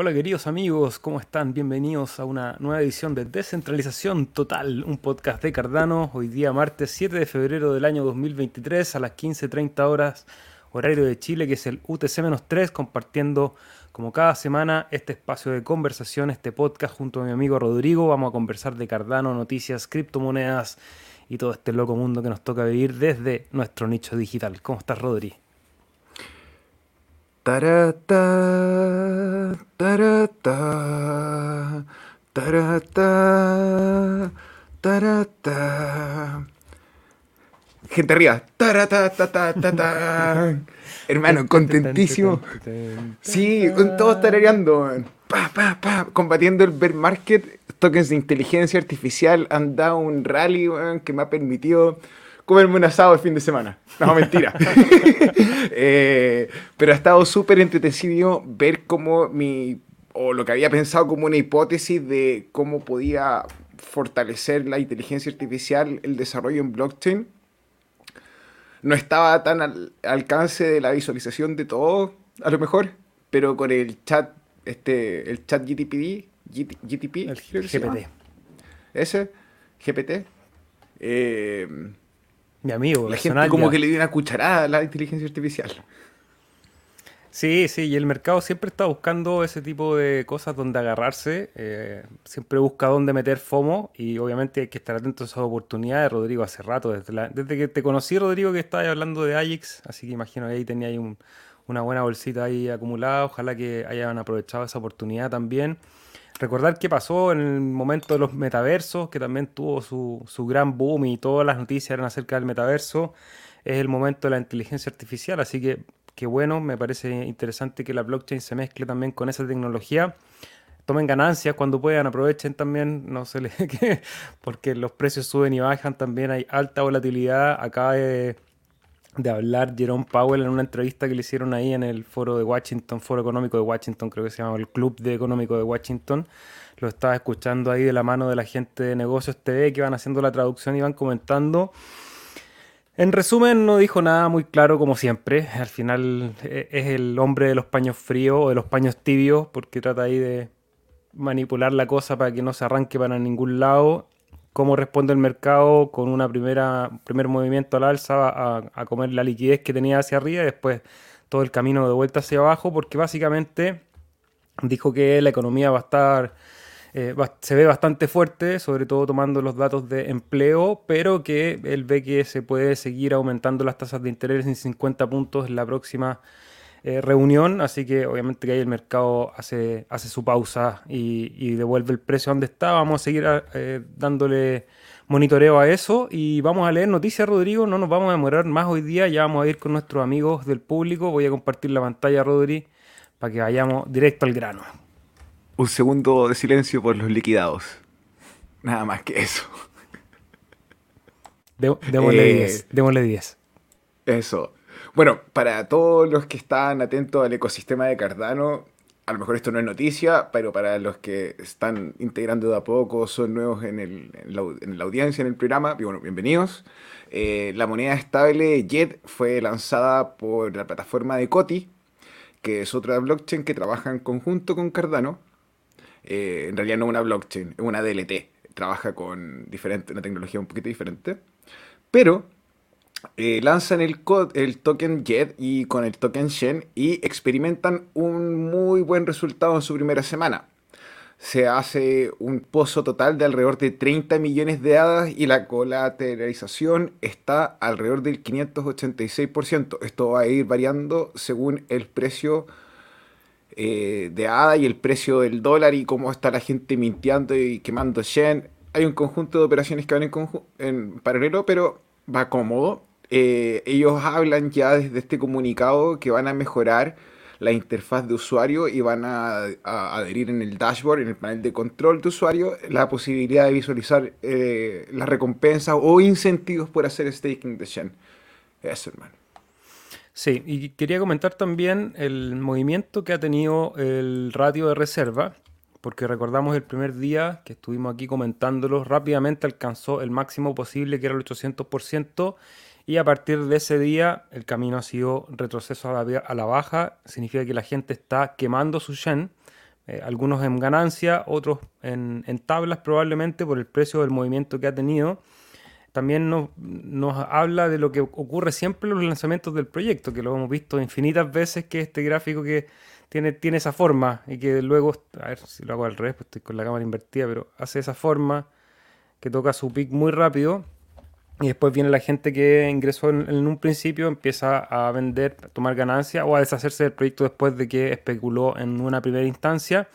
Hola queridos amigos, ¿cómo están? Bienvenidos a una nueva edición de Descentralización Total, un podcast de Cardano, hoy día martes 7 de febrero del año 2023 a las 15.30 horas horario de Chile, que es el UTC-3, compartiendo como cada semana este espacio de conversación, este podcast junto a mi amigo Rodrigo. Vamos a conversar de Cardano, noticias, criptomonedas y todo este loco mundo que nos toca vivir desde nuestro nicho digital. ¿Cómo estás, Rodri? Tarata, tarata, tarata, tarata. Gente arriba. Tarata, Hermano, contentísimo. Sí, todos tarareando. Pa, pa, pa, combatiendo el bear market. Tokens de inteligencia artificial han dado un rally que me ha permitido comerme un asado el fin de semana. No, mentira. Eh, pero ha estado súper entretenido ver cómo mi, o lo que había pensado como una hipótesis de cómo podía fortalecer la inteligencia artificial, el desarrollo en blockchain. No estaba tan al alcance de la visualización de todo, a lo mejor, pero con el chat, este, el chat GTPD, GTP, el GPT. Ese, GPT. Eh, mi amigo. La gente como que le dio una cucharada a la inteligencia artificial. Sí, sí, y el mercado siempre está buscando ese tipo de cosas donde agarrarse, eh, siempre busca dónde meter FOMO y obviamente hay que estar atento a esas oportunidades, Rodrigo, hace rato, desde, desde que te conocí, Rodrigo, que estabas hablando de Ajax, así que imagino que ahí tenía ahí una buena bolsita ahí acumulada, ojalá que hayan aprovechado esa oportunidad también. Recordar qué pasó en el momento de los metaversos, que también tuvo su, su gran boom y todas las noticias eran acerca del metaverso. Es el momento de la inteligencia artificial, así que qué bueno, me parece interesante que la blockchain se mezcle también con esa tecnología. Tomen ganancias cuando puedan, aprovechen también, no se les porque los precios suben y bajan, también hay alta volatilidad. Acaba de, de hablar Jerome Powell en una entrevista que le hicieron ahí en el foro de Washington, foro económico de Washington, creo que se llama el Club de Económico de Washington. Lo estaba escuchando ahí de la mano de la gente de Negocios TV que van haciendo la traducción y van comentando. En resumen, no dijo nada muy claro como siempre. Al final eh, es el hombre de los paños fríos o de los paños tibios porque trata ahí de manipular la cosa para que no se arranque para ningún lado cómo responde el mercado con primera primer movimiento al alza a, comer la liquidez que tenía hacia arriba y después todo el camino de vuelta hacia abajo, porque básicamente dijo que la economía va a estar eh, se ve bastante fuerte, sobre todo tomando los datos de empleo, pero que él ve que se puede seguir aumentando las tasas de interés en 50 puntos la próxima eh, reunión, así que obviamente que ahí el mercado hace, hace su pausa y, devuelve el precio donde está. Vamos a seguir eh, dándole monitoreo a eso y vamos a leer noticias, Rodrigo. No nos vamos a demorar más hoy día, ya vamos a ir con nuestros amigos del público. Voy a compartir la pantalla, Rodri, para que vayamos directo al grano. Un segundo de silencio por los liquidados. Nada más que eso. démosle 10. Eh, démosle 10. Eso. Bueno, para todos los que están atentos al ecosistema de Cardano, a lo mejor esto no es noticia, pero para los que están integrando de a poco, son nuevos en, la, audiencia, en el programa, bienvenidos. Eh, la moneda estable JET fue lanzada por la plataforma de Coti, que es otra blockchain que trabaja en conjunto con Cardano. Eh, en realidad no es una blockchain, es una DLT. Trabaja con diferente, una tecnología un poquito diferente. Pero eh, lanzan el, token JET y con el token Shen y experimentan un muy buen resultado en su primera semana. Se hace un pozo total de alrededor de 30 millones de hadas y la colateralización está alrededor del 586%. Esto va a ir variando según el precio eh, de hada y el precio del dólar y cómo está la gente mintiendo y quemando Shen. Hay un conjunto de operaciones que van en, en paralelo, pero va cómodo eh, ellos hablan ya desde este comunicado que van a mejorar la interfaz de usuario y van a, adherir en el dashboard, en el panel de control de usuario, la posibilidad de visualizar eh, las recompensas o incentivos por hacer staking de Shen. Eso, hermano. Sí, y quería comentar también el movimiento que ha tenido el ratio de reserva, porque recordamos el primer día que estuvimos aquí comentándolo, rápidamente alcanzó el máximo posible, que era el 800%, y a partir de ese día el camino ha sido retroceso a la, baja. Significa que la gente está quemando su Shen. eh, algunos en ganancia, otros en, tablas probablemente por el precio del movimiento que ha tenido. También nos, nos, habla de lo que ocurre siempre en los lanzamientos del proyecto, que lo hemos visto infinitas veces, que este gráfico que tiene, tiene esa forma y que luego, a ver si lo hago al revés, pues estoy con la cámara invertida, pero hace esa forma que toca su pic muy rápido y después viene la gente que ingresó en, un principio, empieza a vender, a tomar ganancia o a deshacerse del proyecto después de que especuló en una primera instancia.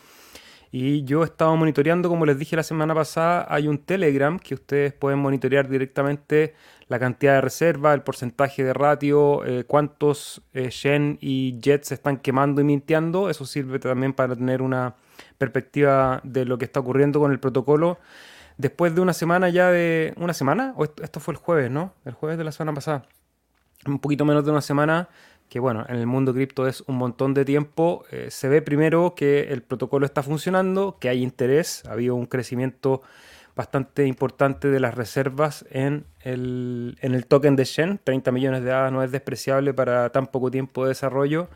Y yo he estado monitoreando, como les dije la semana pasada, hay un Telegram que ustedes pueden monitorear directamente la cantidad de reserva, el porcentaje de ratio, eh, cuántos eh, y Jets se están quemando y mintiendo. Eso sirve también para tener una perspectiva de lo que está ocurriendo con el protocolo después de una semana ya de... ¿Una semana? O esto, fue el jueves, ¿no? El jueves de la semana pasada. Un poquito menos de una semana, que bueno, en el mundo cripto es un montón de tiempo. Eh, se ve primero que el protocolo está funcionando, que hay interés, ha habido un crecimiento bastante importante de las reservas en el, en el token de Shen. 30 millones de hadas no es despreciable para tan poco tiempo de desarrollo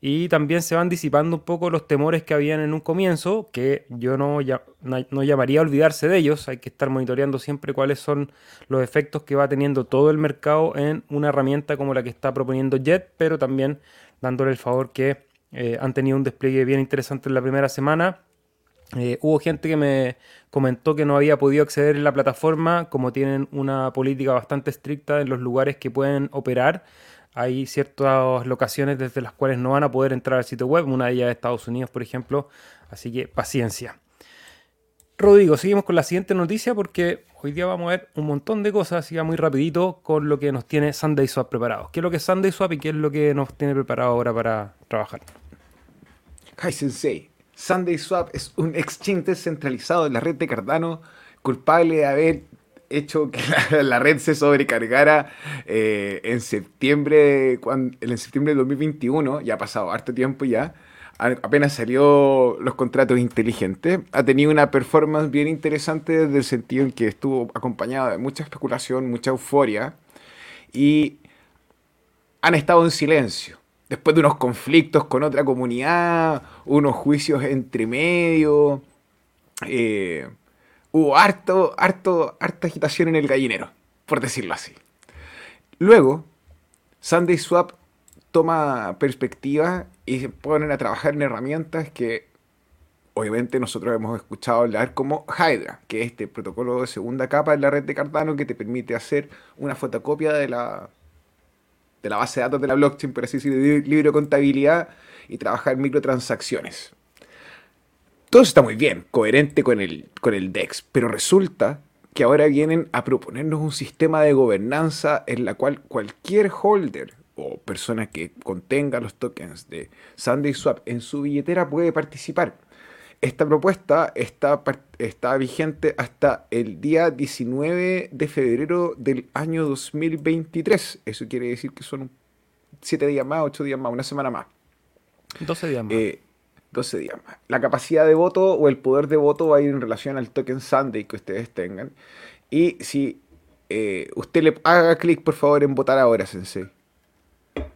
y también se van disipando un poco los temores que habían en un comienzo, que yo no, no, llamaría a olvidarse de ellos, hay que estar monitoreando siempre cuáles son los efectos que va teniendo todo el mercado en una herramienta como la que está proponiendo Jet, pero también dándole el favor que eh, han tenido un despliegue bien interesante en la primera semana. Eh, hubo gente que me comentó que no había podido acceder en la plataforma, como tienen una política bastante estricta en los lugares que pueden operar hay ciertas locaciones desde las cuales no van a poder entrar al sitio web, una de ellas es Estados Unidos, por ejemplo, así que paciencia. Rodrigo, seguimos con la siguiente noticia porque hoy día vamos a ver un montón de cosas, así que muy rapidito con lo que nos tiene Sunday Swap preparado. ¿Qué es lo que es Sunday Swap y qué es lo que nos tiene preparado ahora para trabajar? Hi Sensei, Sunday Swap es un exchange descentralizado en la red de Cardano culpable de haber hecho que la, red se sobrecargara eh, en septiembre, cuando, en septiembre de 2021, ya ha pasado harto tiempo ya, apenas salió los contratos inteligentes, ha tenido una performance bien interesante desde el sentido en que estuvo acompañada de mucha especulación, mucha euforia, y han estado en silencio. Después de unos conflictos con otra comunidad, unos juicios entre medio, eh, hubo harto, harto, harta agitación en el gallinero, por decirlo así. Luego, Sunday Swap toma perspectiva y se ponen a trabajar en herramientas que obviamente nosotros hemos escuchado hablar como Hydra, que es este protocolo de segunda capa en la red de Cardano que te permite hacer una fotocopia de la, de la base de datos de la blockchain, por así decirlo, de libre contabilidad y trabajar microtransacciones todo eso está muy bien, coherente con el, con el DEX, pero resulta que ahora vienen a proponernos un sistema de gobernanza en la cual cualquier holder o persona que contenga los tokens de SundaeSwap en su billetera puede participar. Esta propuesta está, está vigente hasta el día 19 de febrero del año 2023. Eso quiere decir que son 7 días más, 8 días más, una semana más. 12 días más. Eh, 12 días más. La capacidad de voto o el poder de voto va a ir en relación al token Sunday que ustedes tengan. Y si eh, usted le haga clic, por favor, en votar ahora, Sensei.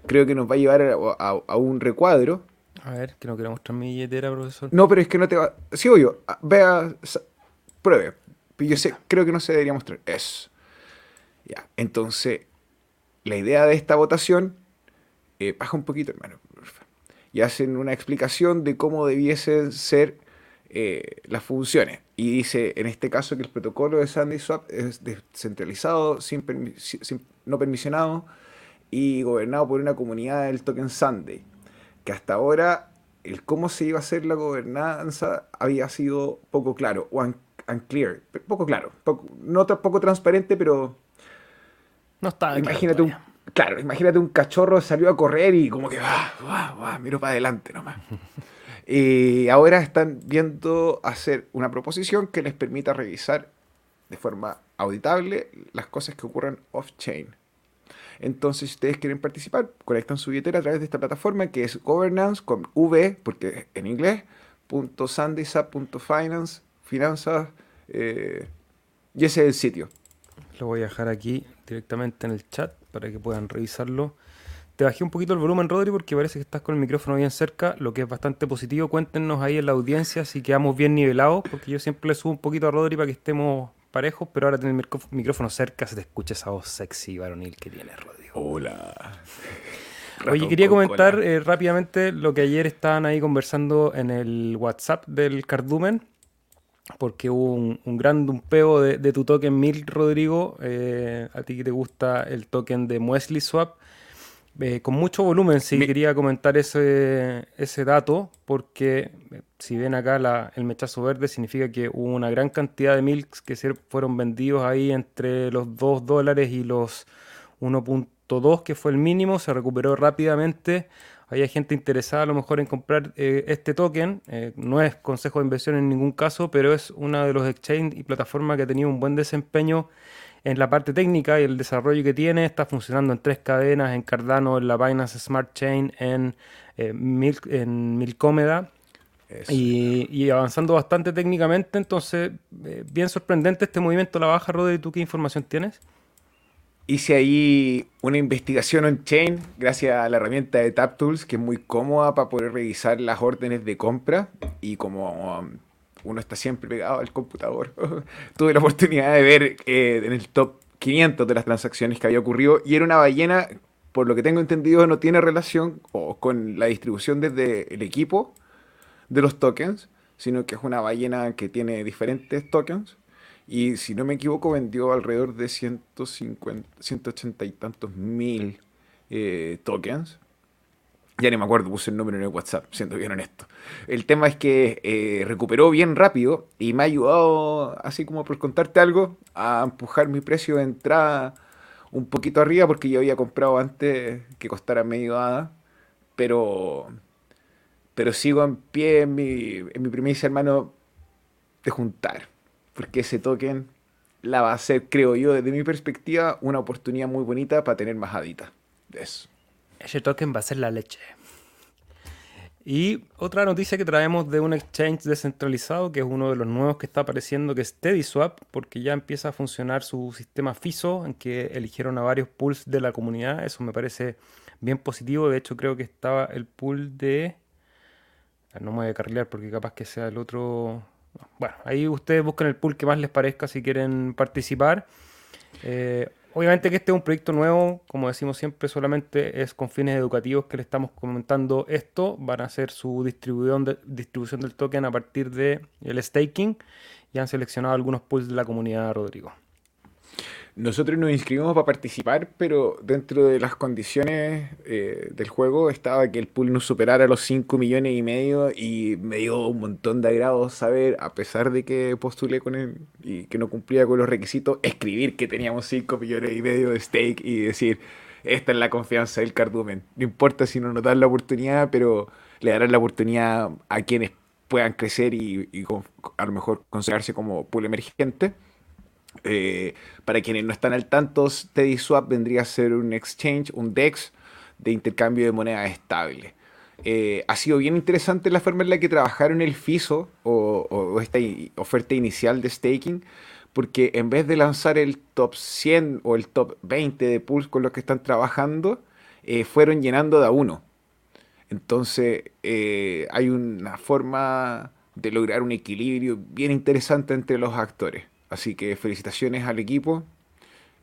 Creo que nos va a llevar a, un recuadro. A ver, que no quiero mostrar mi billetera, profesor. No, pero es que no te va. Sí, obvio. Ah, vea, pruebe. Yo sé, creo que no se debería mostrar. Eso. Ya. Entonces, la idea de esta votación. Eh, baja un poquito, hermano y hacen una explicación de cómo debiesen ser eh, las funciones. Y dice en este caso que el protocolo de SandySwap es descentralizado, sin, no permisionado y gobernado por una comunidad del token Sunday. Que hasta ahora el cómo se iba a hacer la gobernanza había sido poco claro, o unclear, poco claro, poco, no poco transparente, pero... No está Imagínate un Claro, imagínate un cachorro salió a correr y como que va, va, va, miro para adelante nomás. y ahora están viendo hacer una proposición que les permita revisar de forma auditable las cosas que ocurren off-chain. Entonces, si ustedes quieren participar, conectan su billetera a través de esta plataforma que es governance con V, porque en inglés, punto .finance, finanzas, eh, y ese es el sitio. Lo voy a dejar aquí directamente en el chat para que puedan revisarlo. Te bajé un poquito el volumen, Rodri, porque parece que estás con el micrófono bien cerca, lo que es bastante positivo. Cuéntenos ahí en la audiencia si quedamos bien nivelados, porque yo siempre le subo un poquito a Rodri para que estemos parejos, pero ahora tener el micrófono cerca se te escucha esa voz sexy varonil que tiene, Rodri. Hola. Oye, quería comentar eh, rápidamente lo que ayer estaban ahí conversando en el WhatsApp del Cardumen, porque hubo un, gran dumpeo de, tu token MIL, Rodrigo. Eh, a ti que te gusta el token de Muesli Swap. Eh, con mucho volumen, sí, quería comentar ese, ese dato, porque si ven acá el mechazo verde, significa que hubo una gran cantidad de milks que se fueron vendidos ahí entre los 2 dólares y los 1.5 2, que fue el mínimo, se recuperó rápidamente. Hay gente interesada a lo mejor en comprar eh, este token. Eh, no es consejo de inversión en ningún caso, pero es uno de los exchanges y plataformas que ha tenido un buen desempeño en la parte técnica y el desarrollo que tiene. Está funcionando en tres cadenas, en Cardano, en la Binance Smart Chain, en, eh, en Milcomeda. Y, y, avanzando bastante técnicamente, entonces, bien sorprendente este movimiento a la baja, Rodri, ¿tú qué información tienes? Hice ahí una investigación on-chain gracias a la herramienta de TapTools, que es muy cómoda para poder revisar las órdenes de compra. Y como um, uno está siempre pegado al computador, tuve la oportunidad de ver eh, en el top 500 de las transacciones que había ocurrido. Y era una ballena, por lo que tengo entendido, no tiene relación con la distribución desde el equipo de los tokens, sino que es una ballena que tiene diferentes tokens y si no me equivoco, vendió alrededor de 150, 180 y tantos mil eh, tokens. Ya ni me acuerdo, puse el número en el WhatsApp, siendo bien honesto. El tema es que eh, recuperó bien rápido y me ha ayudado, así como por contarte algo, a empujar mi precio de entrada un poquito arriba porque yo había comprado antes que costara medio hada. Pero, pero sigo en pie en mi, en mi hermano, de juntar porque ese token la va a ser, creo yo, desde mi perspectiva, una oportunidad muy bonita para tener más adita. Eso. Ese token va a ser la leche. Y otra noticia que traemos de un exchange descentralizado, que es uno de los nuevos que está apareciendo, que es TeddySwap, porque ya empieza a funcionar su sistema FISO, en que eligieron a varios pools de la comunidad. Eso me parece bien positivo. De hecho, creo que estaba el pool de... No me voy a carrilear porque capaz que sea el otro bueno, ahí ustedes buscan el pool que más les parezca si quieren participar. Eh, obviamente que este es un proyecto nuevo, como decimos siempre, solamente es con fines educativos que le estamos comentando esto. Van a hacer su distribución, de, distribución del token a partir del el staking y han seleccionado algunos pools de la comunidad, Rodrigo. Nosotros nos inscribimos para participar, pero dentro de las condiciones eh, del juego estaba que el pool no superara los 5 millones y medio y me dio un montón de agrado saber, a pesar de que postulé con él y que no cumplía con los requisitos, escribir que teníamos 5 millones y medio de stake y decir, esta es la confianza del cardumen. No importa si no nos dan la oportunidad, pero le darán la oportunidad a quienes puedan crecer y a lo mejor considerarse como pool emergente eh, para quienes no están al tanto, TeddySwap vendría a ser un exchange, un DEX de intercambio de moneda estable. Eh, ha sido bien interesante la forma en la que trabajaron el FISO o, esta oferta inicial de staking, porque en vez de lanzar el top 100 o el top 20 de pools con los que están trabajando, eh, fueron llenando de a uno. Entonces hay una forma de lograr un equilibrio bien interesante entre los actores. Así que felicitaciones al equipo.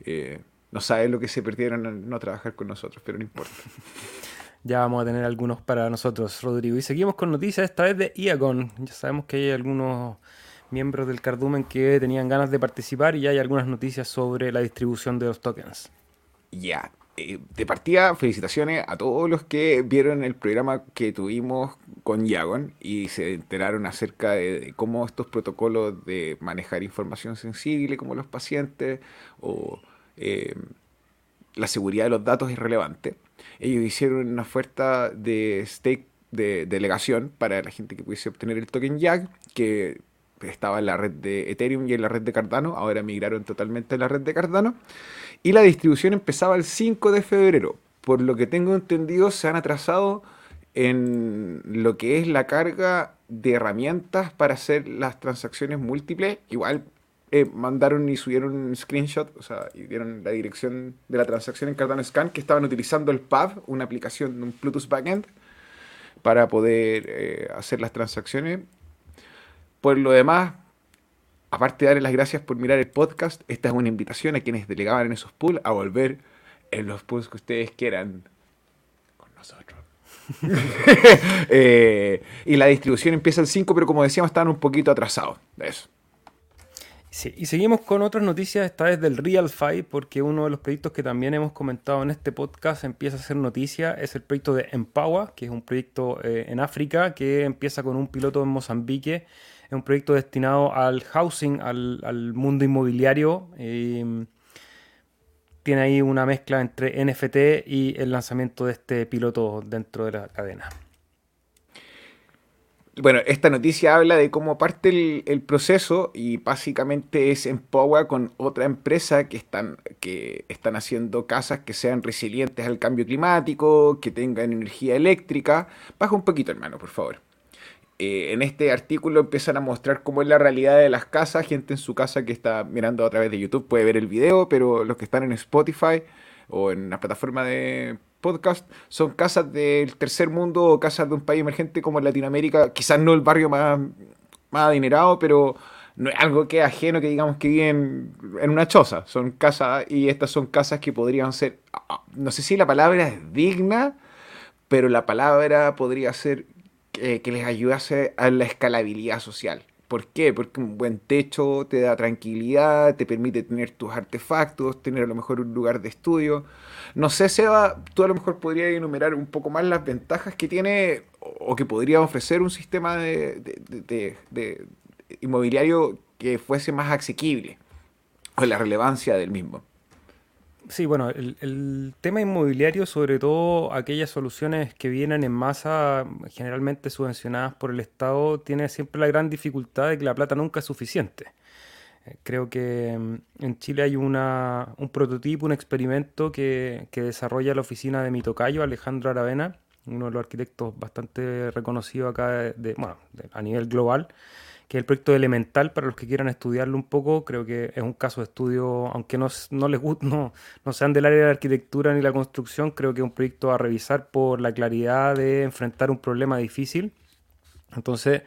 Eh, no saben lo que se perdieron al no trabajar con nosotros, pero no importa. Ya vamos a tener algunos para nosotros, Rodrigo. Y seguimos con noticias esta vez de Iagon. Ya sabemos que hay algunos miembros del Cardumen que tenían ganas de participar y ya hay algunas noticias sobre la distribución de los tokens. Ya, eh, de partida, felicitaciones a todos los que vieron el programa que tuvimos con Yagon y se enteraron acerca de, cómo estos protocolos de manejar información sensible, como los pacientes, o eh, la seguridad de los datos es relevante. Ellos hicieron una oferta de stake de delegación para la gente que pudiese obtener el token YAG, que estaba en la red de Ethereum y en la red de Cardano, ahora migraron totalmente a la red de Cardano. Y la distribución empezaba el 5 de febrero. Por lo que tengo entendido, se han atrasado en lo que es la carga de herramientas para hacer las transacciones múltiples. Igual eh, mandaron y subieron un screenshot, o sea, y dieron la dirección de la transacción en Cardano Scan, que estaban utilizando el PAB, una aplicación, un Bluetooth backend, para poder eh, hacer las transacciones. Por lo demás, aparte de darles las gracias por mirar el podcast, esta es una invitación a quienes delegaban en esos pools a volver en los pools que ustedes quieran con nosotros. Eh, y la distribución empieza el 5, pero como decíamos, estaban un poquito atrasados de eso. Sí, y seguimos con otras noticias, esta vez del RealFi, porque uno de los proyectos que también hemos comentado en este podcast empieza a ser noticia, es el proyecto de Empower, que es un proyecto eh, en África que empieza con un piloto en Mozambique. Es un proyecto destinado al housing, al, mundo inmobiliario. Eh, tiene ahí una mezcla entre NFT y el lanzamiento de este piloto dentro de la cadena. Bueno, esta noticia habla de cómo parte el, proceso y básicamente es Empower con otra empresa que están, que están haciendo casas que sean resilientes al cambio climático, que tengan energía eléctrica. Baja un poquito, hermano, por favor. Eh, en este artículo empiezan a mostrar cómo es la realidad de las casas. Gente en su casa que está mirando a través de YouTube puede ver el video, pero los que están en Spotify o en la plataforma de podcast son casas del tercer mundo o casas de un país emergente como Latinoamérica. Quizás no el barrio más, más adinerado, pero no es algo que es ajeno que digamos que viven en una choza. Son casas y estas son casas que podrían ser, no sé si la palabra es digna, pero la palabra podría ser que les ayudase a la escalabilidad social. ¿Por qué? Porque un buen techo te da tranquilidad, te permite tener tus artefactos, tener a lo mejor un lugar de estudio. No sé, Seba, tú a lo mejor podrías enumerar un poco más las ventajas que tiene o que podría ofrecer un sistema de, de inmobiliario que fuese más asequible o la relevancia del mismo. Sí, bueno, el, tema inmobiliario, sobre todo aquellas soluciones que vienen en masa, generalmente subvencionadas por el Estado, tiene siempre la gran dificultad de que la plata nunca es suficiente. Eh, creo que mm, en Chile hay una, un prototipo, un experimento que, que desarrolla la oficina de mi tocayo, Alejandro Aravena, uno de los arquitectos bastante reconocidos acá de, bueno, a nivel global que es el proyecto Elemental, para los que quieran estudiarlo un poco, creo que es un caso de estudio, aunque no, no les no, no sean del área de la arquitectura ni la construcción, creo que es un proyecto a revisar por la claridad de enfrentar un problema difícil. Entonces,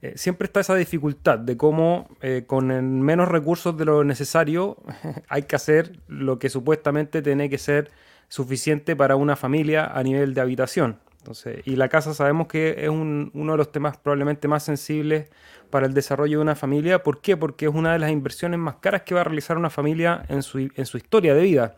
eh, siempre está esa dificultad de cómo eh, con menos recursos de lo necesario hay que hacer lo que supuestamente tiene que ser suficiente para una familia a nivel de habitación. Entonces, y la casa sabemos que es uno de los temas probablemente más sensibles para el desarrollo de una familia. ¿Por qué? Porque es una de las inversiones más caras que va a realizar una familia en su, en su historia de vida.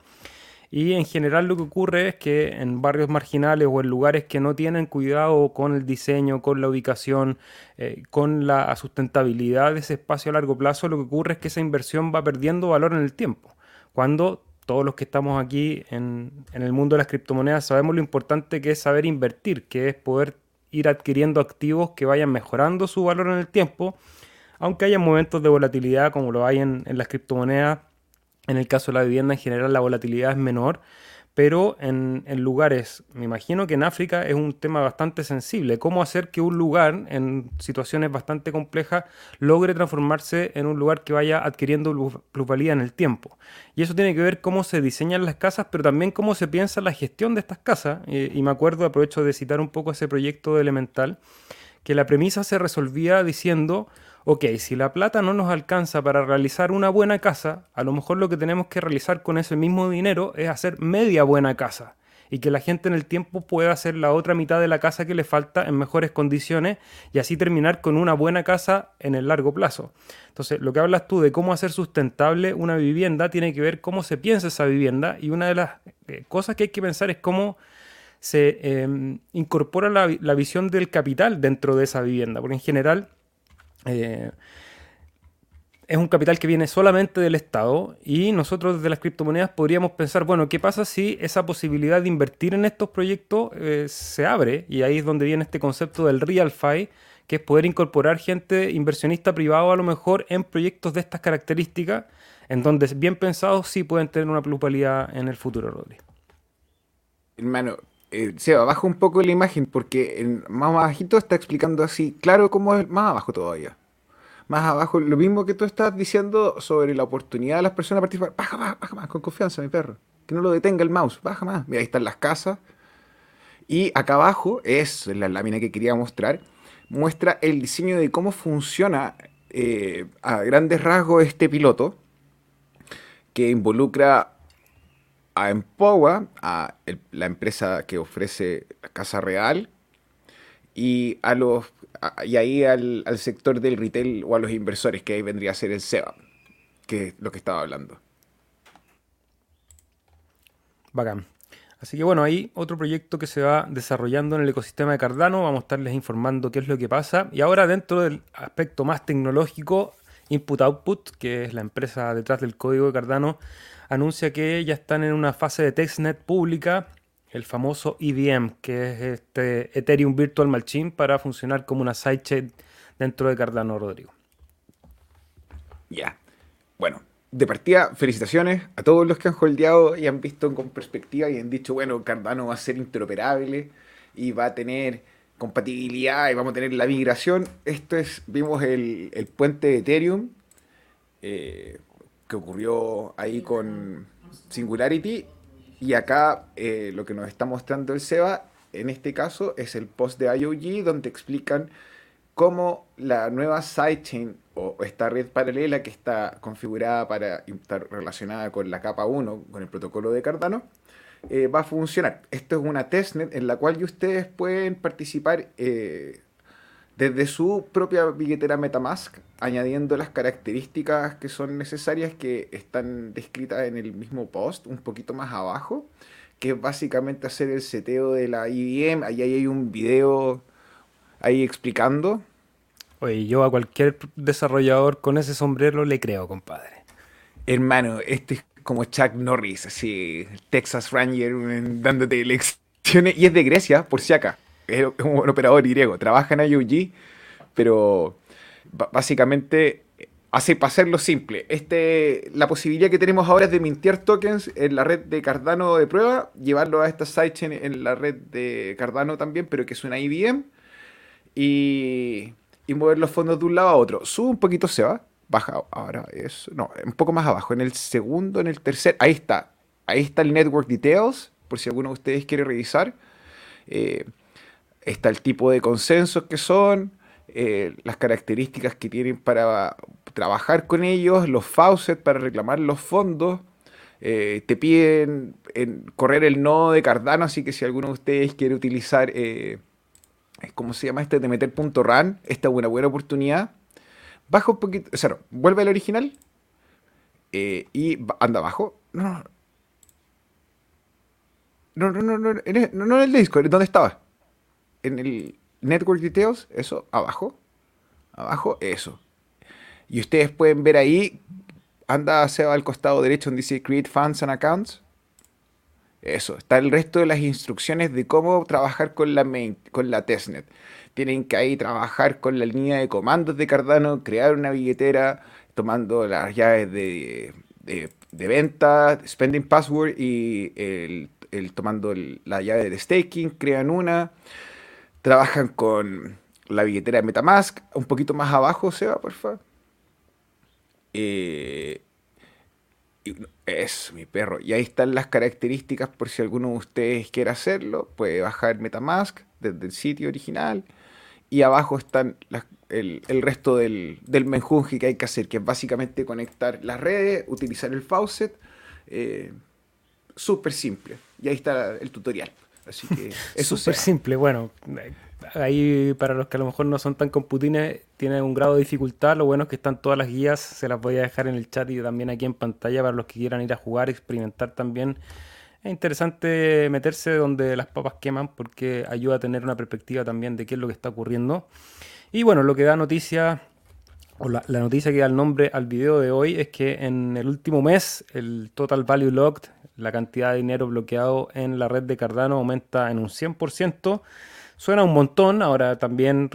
Y en general lo que ocurre es que en barrios marginales o en lugares que no tienen cuidado con el diseño, con la ubicación, eh, con la sustentabilidad de ese espacio a largo plazo, lo que ocurre es que esa inversión va perdiendo valor en el tiempo. Cuando todos los que estamos aquí en, en el mundo de las criptomonedas sabemos lo importante que es saber invertir, que es poder ir adquiriendo activos que vayan mejorando su valor en el tiempo, aunque haya momentos de volatilidad como lo hay en, en las criptomonedas. En el caso de la vivienda en general la volatilidad es menor, pero en, lugares, me imagino que en África es un tema bastante sensible, cómo hacer que un lugar en situaciones bastante complejas logre transformarse en un lugar que vaya adquiriendo plusvalía en el tiempo. Y eso tiene que ver cómo se diseñan las casas, pero también cómo se piensa la gestión de estas casas. y me acuerdo, aprovecho de citar un poco ese proyecto de Elemental, que la premisa se resolvía diciendo ok, si la plata no nos alcanza para realizar una buena casa, a lo mejor lo que tenemos que realizar con ese mismo dinero es hacer media buena casa y que la gente en el tiempo pueda hacer la otra mitad de la casa que le falta en mejores condiciones y así terminar con una buena casa en el largo plazo. Entonces, lo que hablas tú de cómo hacer sustentable una vivienda tiene que ver cómo se piensa esa vivienda y una de las eh, cosas que hay que pensar es cómo se em, incorpora la, la visión del capital dentro de esa vivienda, porque en general eh, es un capital que viene solamente del Estado y nosotros desde las criptomonedas podríamos pensar, bueno, ¿qué pasa si esa posibilidad de invertir en estos proyectos eh, se abre? Y ahí es donde viene este concepto del real fi, que es poder incorporar gente inversionista privado a lo mejor en proyectos de estas características, en donde bien pensados sí pueden tener una plusvalía en el futuro, Rodri. Hermano, eh, Seba, baja un poco la imagen porque más abajito está explicando así, claro, cómo es más abajo todavía. más abajo, lo mismo que tú estás diciendo sobre la oportunidad de las personas de participar. Baja más, baja más, con confianza, mi perro. Que no lo detenga el mouse, baja más. Mira, ahí están las casas. Y acá abajo es la lámina que quería mostrar. Muestra el diseño de cómo funciona eh, a grandes rasgos este piloto que involucra a Empowa, a la empresa que ofrece Casa Real, y a los y ahí al, sector del retail o a los inversores, que ahí vendría a ser el SEBA, que es lo que estaba hablando. Bacán. Así que bueno, ahí otro proyecto que se va desarrollando en el ecosistema de Cardano. Vamos a estarles informando qué es lo que pasa. Y ahora dentro del aspecto más tecnológico, Input Output, que es la empresa detrás del código de Cardano, anuncia que ya están en una fase de testnet pública, el famoso EVM, que es este Ethereum Virtual Machine para funcionar como una sidechain dentro de Cardano, Rodrigo. Ya. Bueno, de partida, felicitaciones a todos los que han holdeado y han visto con perspectiva y han dicho, bueno, Cardano va a ser interoperable y va a tener compatibilidad y vamos a tener la migración. Esto es, vimos el, puente de Ethereum eh, que ocurrió ahí con Singularity y acá eh, lo que nos está mostrando el SEBA en este caso es el post de IOG donde explican cómo la nueva sidechain o esta red paralela que está configurada para estar relacionada con la capa 1, con el protocolo de Cardano, eh, va a funcionar. Esto es una testnet en la cual ustedes pueden participar eh, desde su propia billetera Metamask, añadiendo las características que son necesarias que están descritas en el mismo post, un poquito más abajo, que es básicamente hacer el seteo de la IBM. Ahí hay un video ahí explicando. Oye, yo a cualquier desarrollador con ese sombrero le creo, compadre. Hermano, este es como Chuck Norris, así, Texas Ranger, dándote lecciones. Y es de Grecia, por si acá. Es un operador griego. Trabaja en IOG, pero básicamente hace para hacerlo simple. Este, la posibilidad que tenemos ahora es de mintear tokens en la red de Cardano de prueba, llevarlo a esta sidechain en la red de Cardano también, pero que es una IBM, y, y mover los fondos de un lado a otro. Sube un poquito, se va baja ahora es, no, un poco más abajo, en el segundo, en el tercer, ahí está, ahí está el Network Details, por si alguno de ustedes quiere revisar. Eh, está el tipo de consensos que son, eh, las características que tienen para trabajar con ellos, los faucets para reclamar los fondos. Eh, te piden correr el nodo de Cardano, así que si alguno de ustedes quiere utilizar, ¿cómo se llama este? De meter punto .ran, esta es una buena oportunidad baja un poquito, o vuelve al original eh, y anda abajo. No, no, no, no, no, en el, no en el disco, ¿dónde estaba? En el Network Details, eso, abajo, abajo, eso. Y ustedes pueden ver ahí, anda hacia al costado derecho donde dice Create Funds and Accounts. Eso, está el resto de las instrucciones de cómo trabajar con la, main, con la testnet tienen que ahí trabajar con la línea de comandos de Cardano, crear una billetera, tomando las llaves de, venta, spending password y el, tomando la llave de staking, crean una, trabajan con la billetera de Metamask, un poquito más abajo, Seba, por favor. Eh, es mi perro. Y ahí están las características por si alguno de ustedes quiere hacerlo. Puede bajar Metamask desde el sitio original y abajo están el, resto del, del menjunje que hay que hacer, que es básicamente conectar las redes, utilizar el faucet, eh, súper simple. Y ahí está el tutorial. Así que eso Súper simple, bueno. Ahí para los que a lo mejor no son tan computines, tiene un grado de dificultad. Lo bueno es que están todas las guías, se las voy a dejar en el chat y también aquí en pantalla para los que quieran ir a jugar, experimentar también es interesante meterse donde las papas queman porque ayuda a tener una perspectiva también de qué es lo que está ocurriendo. Y bueno, lo que da noticia, o la, noticia que da el nombre al video de hoy es que en el último mes el total value locked, la cantidad de dinero bloqueado en la red de Cardano aumenta en un 100%. Suena un montón, ahora también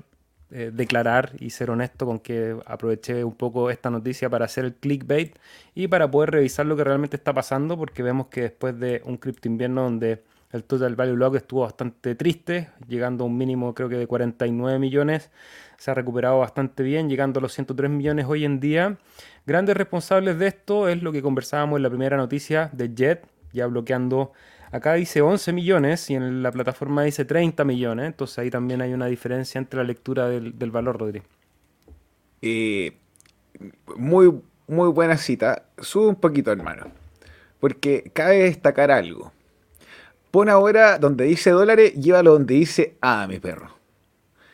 eh, declarar y ser honesto con que aproveché un poco esta noticia para hacer el clickbait y para poder revisar lo que realmente está pasando, porque vemos que después de un cripto invierno donde El total value lock estuvo bastante triste, llegando a un mínimo creo que de 49 millones. Se ha recuperado bastante bien, llegando a los 103 millones hoy en día. Grandes responsables de esto es lo que conversábamos en la primera noticia de Jet, ya bloqueando. Acá dice 11 millones y en la plataforma dice 30 millones. Entonces ahí también hay una diferencia entre la lectura del, valor, Rodri. Muy, muy buena cita. Sube un poquito, hermano. Porque cabe destacar algo. Pon ahora donde dice dólares, llévalo donde dice ah, mi perro.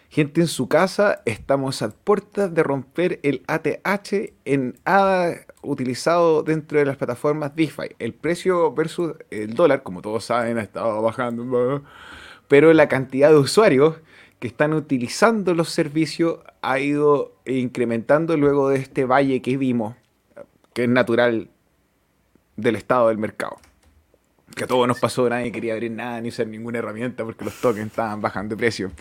Gente en su casa, estamos a puertas de romper el ATH en ADA utilizado dentro de las plataformas DeFi. El precio versus el dólar, como todos saben, ha estado bajando, pero la cantidad de usuarios que están utilizando los servicios ha ido incrementando luego de este valle que vimos, que es natural del estado del mercado. Que a todos nos pasó, nadie quería abrir nada ni usar ninguna herramienta porque los tokens estaban bajando de precio.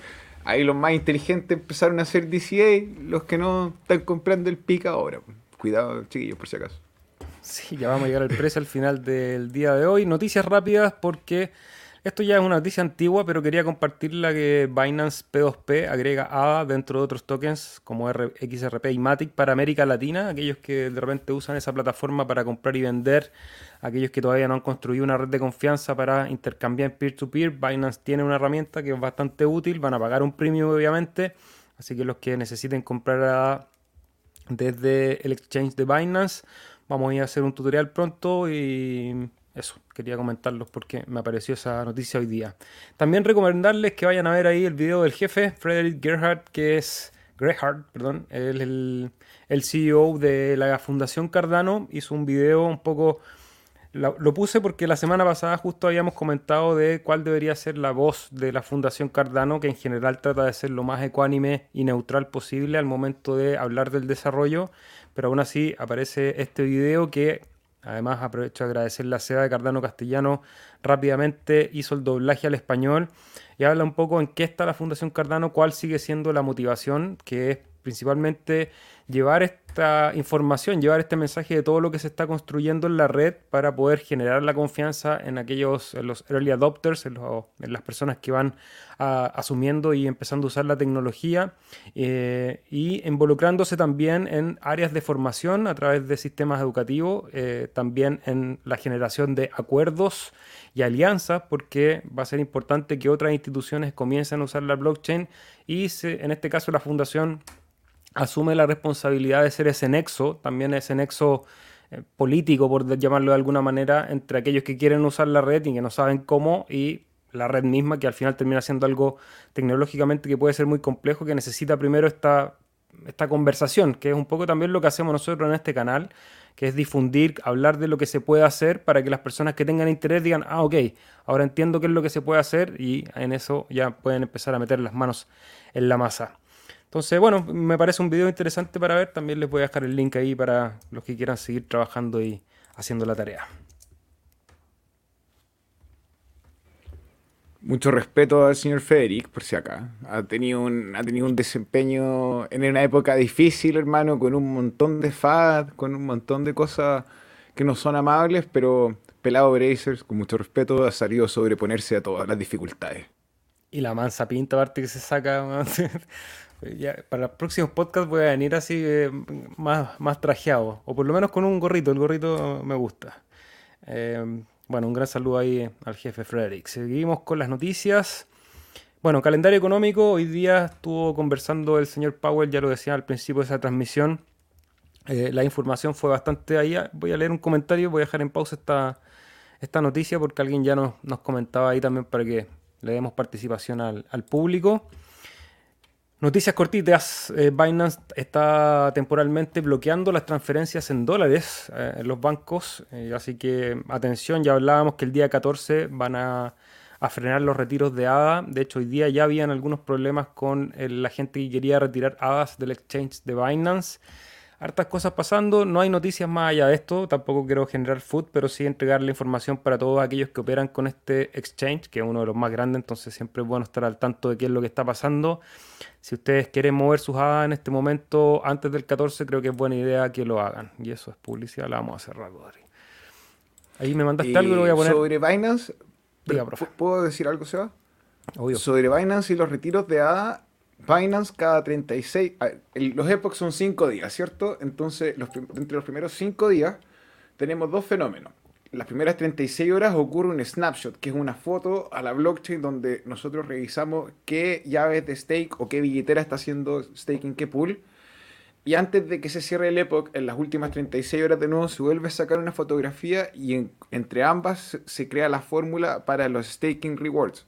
Ahí los más inteligentes empezaron a hacer DCA, los que no están comprando el pica ahora. Cuidado, chiquillos, por si acaso. Sí, ya vamos a llegar al precio al final del día de hoy. Noticias rápidas porque esto ya es una noticia antigua, pero quería compartirla que Binance P2P agrega ADA dentro de otros tokens como XRP y Matic para América Latina, aquellos que de repente usan esa plataforma para comprar y vender, aquellos que todavía no han construido una red de confianza para intercambiar peer-to-peer. Binance tiene una herramienta que es bastante útil, van a pagar un premium obviamente, así que los que necesiten comprar ADA desde el exchange de Binance, vamos a ir a hacer un tutorial pronto y eso, quería comentarlos porque me apareció esa noticia hoy día. También recomendarles que vayan a ver ahí el video del jefe, Frederick Gerhardt, que es Gerhardt, perdón, el, el CEO de la Fundación Cardano. Hizo un video un poco... Lo, puse porque la semana pasada justo habíamos comentado de cuál debería ser la voz de la Fundación Cardano, que en general trata de ser lo más ecuánime y neutral posible al momento de hablar del desarrollo, pero aún así aparece este video que Además, aprovecho de agradecerle a Seda de Cardano Castellano. Rápidamente hizo el doblaje al español y habla un poco en qué está la Fundación Cardano, cuál sigue siendo la motivación, que es principalmente llevar esta información, llevar este mensaje de todo lo que se está construyendo en la red para poder generar la confianza en aquellos, en los early adopters, en, las personas que van asumiendo y empezando a usar la tecnología eh, y involucrándose también en áreas de formación a través de sistemas educativos, eh, también en la generación de acuerdos y alianzas, porque va a ser importante que otras instituciones comiencen a usar la blockchain y en este caso la fundación asume la responsabilidad de ser ese nexo, también ese nexo eh, político, por llamarlo de alguna manera, entre aquellos que quieren usar la red y que no saben cómo, y la red misma, que al final termina siendo algo tecnológicamente que puede ser muy complejo, que necesita primero esta, esta conversación, que es un poco también lo que hacemos nosotros en este canal, que es difundir, hablar de lo que se puede hacer para que las personas que tengan interés digan, ah, ok, ahora entiendo qué es lo que se puede hacer y en eso ya pueden empezar a meter las manos en la masa. Entonces, bueno, me parece un video interesante para ver. También les voy a dejar el link ahí para los que quieran seguir trabajando y haciendo la tarea. Mucho respeto al señor Federic, por si acá. Ha tenido, un, ha tenido un desempeño en una época difícil, hermano, con un montón de FAD, con un montón de cosas que no son amables, pero Pelado Brazers, con mucho respeto, ha salido a sobreponerse a todas las dificultades. Y la mansa pinta, aparte que se saca. para los próximos podcasts voy a venir así eh, más, más trajeado, o por lo menos con un gorrito, el gorrito me gusta. Eh, bueno, un gran saludo ahí al jefe Frederick. Seguimos con las noticias. Bueno, calendario económico, hoy día estuvo conversando el señor Powell, ya lo decía al principio de esa transmisión. Eh, la información fue bastante ahí. Voy a leer un comentario, voy a dejar en pausa esta, esta noticia porque alguien ya nos, nos comentaba ahí también para que le demos participación al, al público. Noticias cortitas. Eh, Binance está temporalmente bloqueando las transferencias en dólares eh, en los bancos. Eh, así que atención, ya hablábamos que el día 14 van a, frenar los retiros de ADA. De hecho, hoy día ya habían algunos problemas con la gente que quería retirar ADAs del exchange de Binance hartas cosas pasando. No hay noticias más allá de esto. Tampoco quiero generar food, pero sí entregarle información para todos aquellos que operan con este exchange, que es uno de los más grandes. Entonces siempre es bueno estar al tanto de qué es lo que está pasando. Si ustedes quieren mover sus hadas en este momento antes del 14, creo que es buena idea que lo hagan. Y eso es publicidad, la vamos a cerrar, Ahí me mandaste algo y lo voy a poner. Sobre Binance, ¿Puedo decir algo, Seba? Obvio. Sobre Binance y los retiros de ADA, Binance cada 36, los epochs son 5 días, ¿cierto? Entonces, entre los primeros 5 días tenemos dos fenómenos. Las primeras 36 horas ocurre un snapshot, que es una foto a la blockchain donde nosotros revisamos qué llaves de stake o qué billetera está haciendo staking qué pool. Y antes de que se cierre el epoch, en las últimas 36 horas de nuevo se vuelve a sacar una fotografía y entre ambas se crea la fórmula para los staking rewards.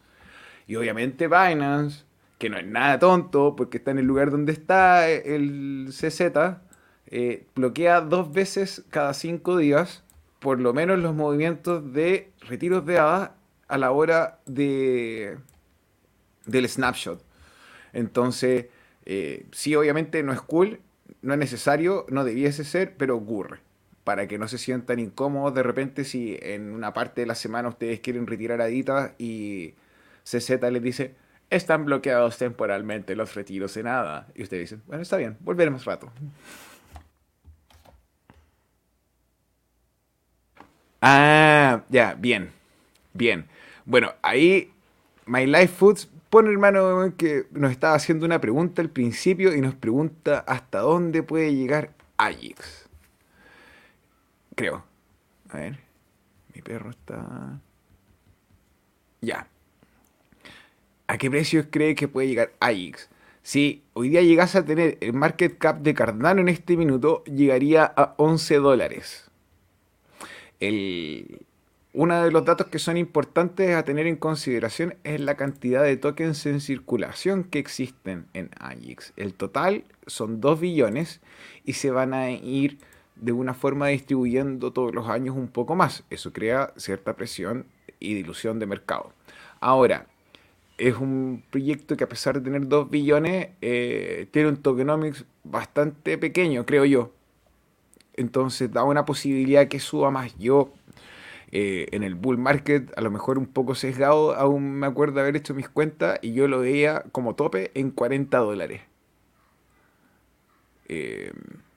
Y obviamente Binance que no es nada tonto, porque está en el lugar donde está el CZ, eh, bloquea dos veces cada cinco días, por lo menos los movimientos de retiros de ADA a la hora de, del snapshot. Entonces, eh, sí, obviamente no es cool, no es necesario, no debiese ser, pero ocurre. Para que no se sientan incómodos de repente si en una parte de la semana ustedes quieren retirar aditas y CZ les dice, están bloqueados temporalmente los retiros en nada. Y usted dice, bueno, está bien, volveremos rato. Ah, ya, bien, bien. Bueno, ahí My Life Foods pone hermano que nos estaba haciendo una pregunta al principio y nos pregunta hasta dónde puede llegar Ajax. Creo. A ver, mi perro está... Ya. ¿A qué precios cree que puede llegar AX? Si hoy día llegase a tener el market cap de Cardano en este minuto, llegaría a 11 dólares. uno de los datos que son importantes a tener en consideración es la cantidad de tokens en circulación que existen en AX. El total son 2 billones y se van a ir de una forma distribuyendo todos los años un poco más. Eso crea cierta presión y dilución de mercado. Ahora, es un proyecto que a pesar de tener 2 billones, eh, tiene un tokenomics bastante pequeño, creo yo. Entonces da una posibilidad que suba más. Yo eh, en el bull market, a lo mejor un poco sesgado, aún me acuerdo haber hecho mis cuentas y yo lo veía como tope en 40 dólares. Eh,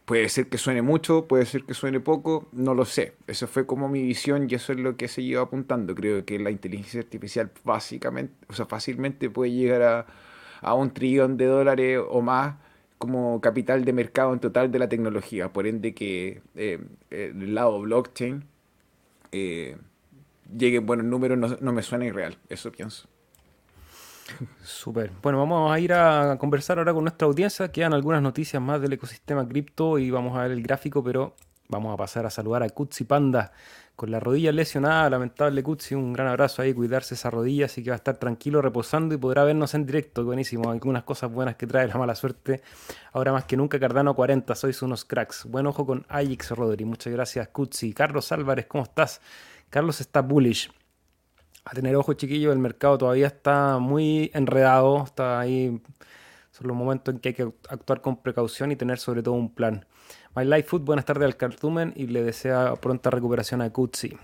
Puede ser que suene mucho, puede ser que suene poco, no lo sé. Eso fue como mi visión y eso es lo que se lleva apuntando. Creo que la inteligencia artificial básicamente, o sea, fácilmente puede llegar a, un trillón de dólares o más como capital de mercado en total de la tecnología. Por ende que eh, el lado blockchain eh, llegue en buenos números no, no me suena irreal. Eso pienso. Súper. Bueno, vamos a ir a conversar ahora con nuestra audiencia. Quedan algunas noticias más del ecosistema cripto y vamos a ver el gráfico, pero vamos a pasar a saludar a Kutsi Panda con la rodilla lesionada. Lamentable Kutsi, un gran abrazo ahí, cuidarse esa rodilla, así que va a estar tranquilo, reposando y podrá vernos en directo. Buenísimo, algunas cosas buenas que trae la mala suerte. Ahora más que nunca, Cardano 40, sois unos cracks. Buen ojo con Ajax Rodri, muchas gracias Kutsi. Carlos Álvarez, ¿cómo estás? Carlos está bullish a tener ojo, chiquillos, el mercado todavía está muy enredado, está ahí, son los momentos en que hay que actuar con precaución y tener sobre todo un plan. My Life Food, buenas tardes al cartumen y le desea pronta recuperación a Kutsi.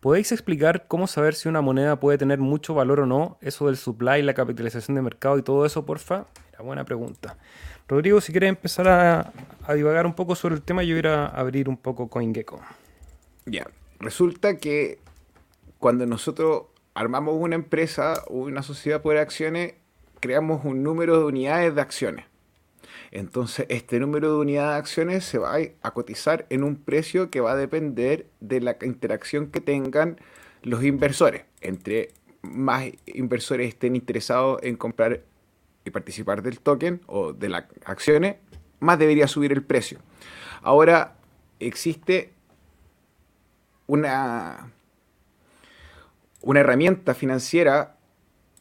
¿Podéis explicar cómo saber si una moneda puede tener mucho valor o no? Eso del supply, la capitalización de mercado y todo eso, porfa. Mira, buena pregunta. Rodrigo, si quieres empezar a, a divagar un poco sobre el tema, yo voy a abrir un poco CoinGecko. Ya, resulta que cuando nosotros armamos una empresa o una sociedad por acciones, creamos un número de unidades de acciones. Entonces, este número de unidades de acciones se va a cotizar en un precio que va a depender de la interacción que tengan los inversores. Entre más inversores estén interesados en comprar y participar del token o de las acciones, más debería subir el precio. Ahora, existe una una herramienta financiera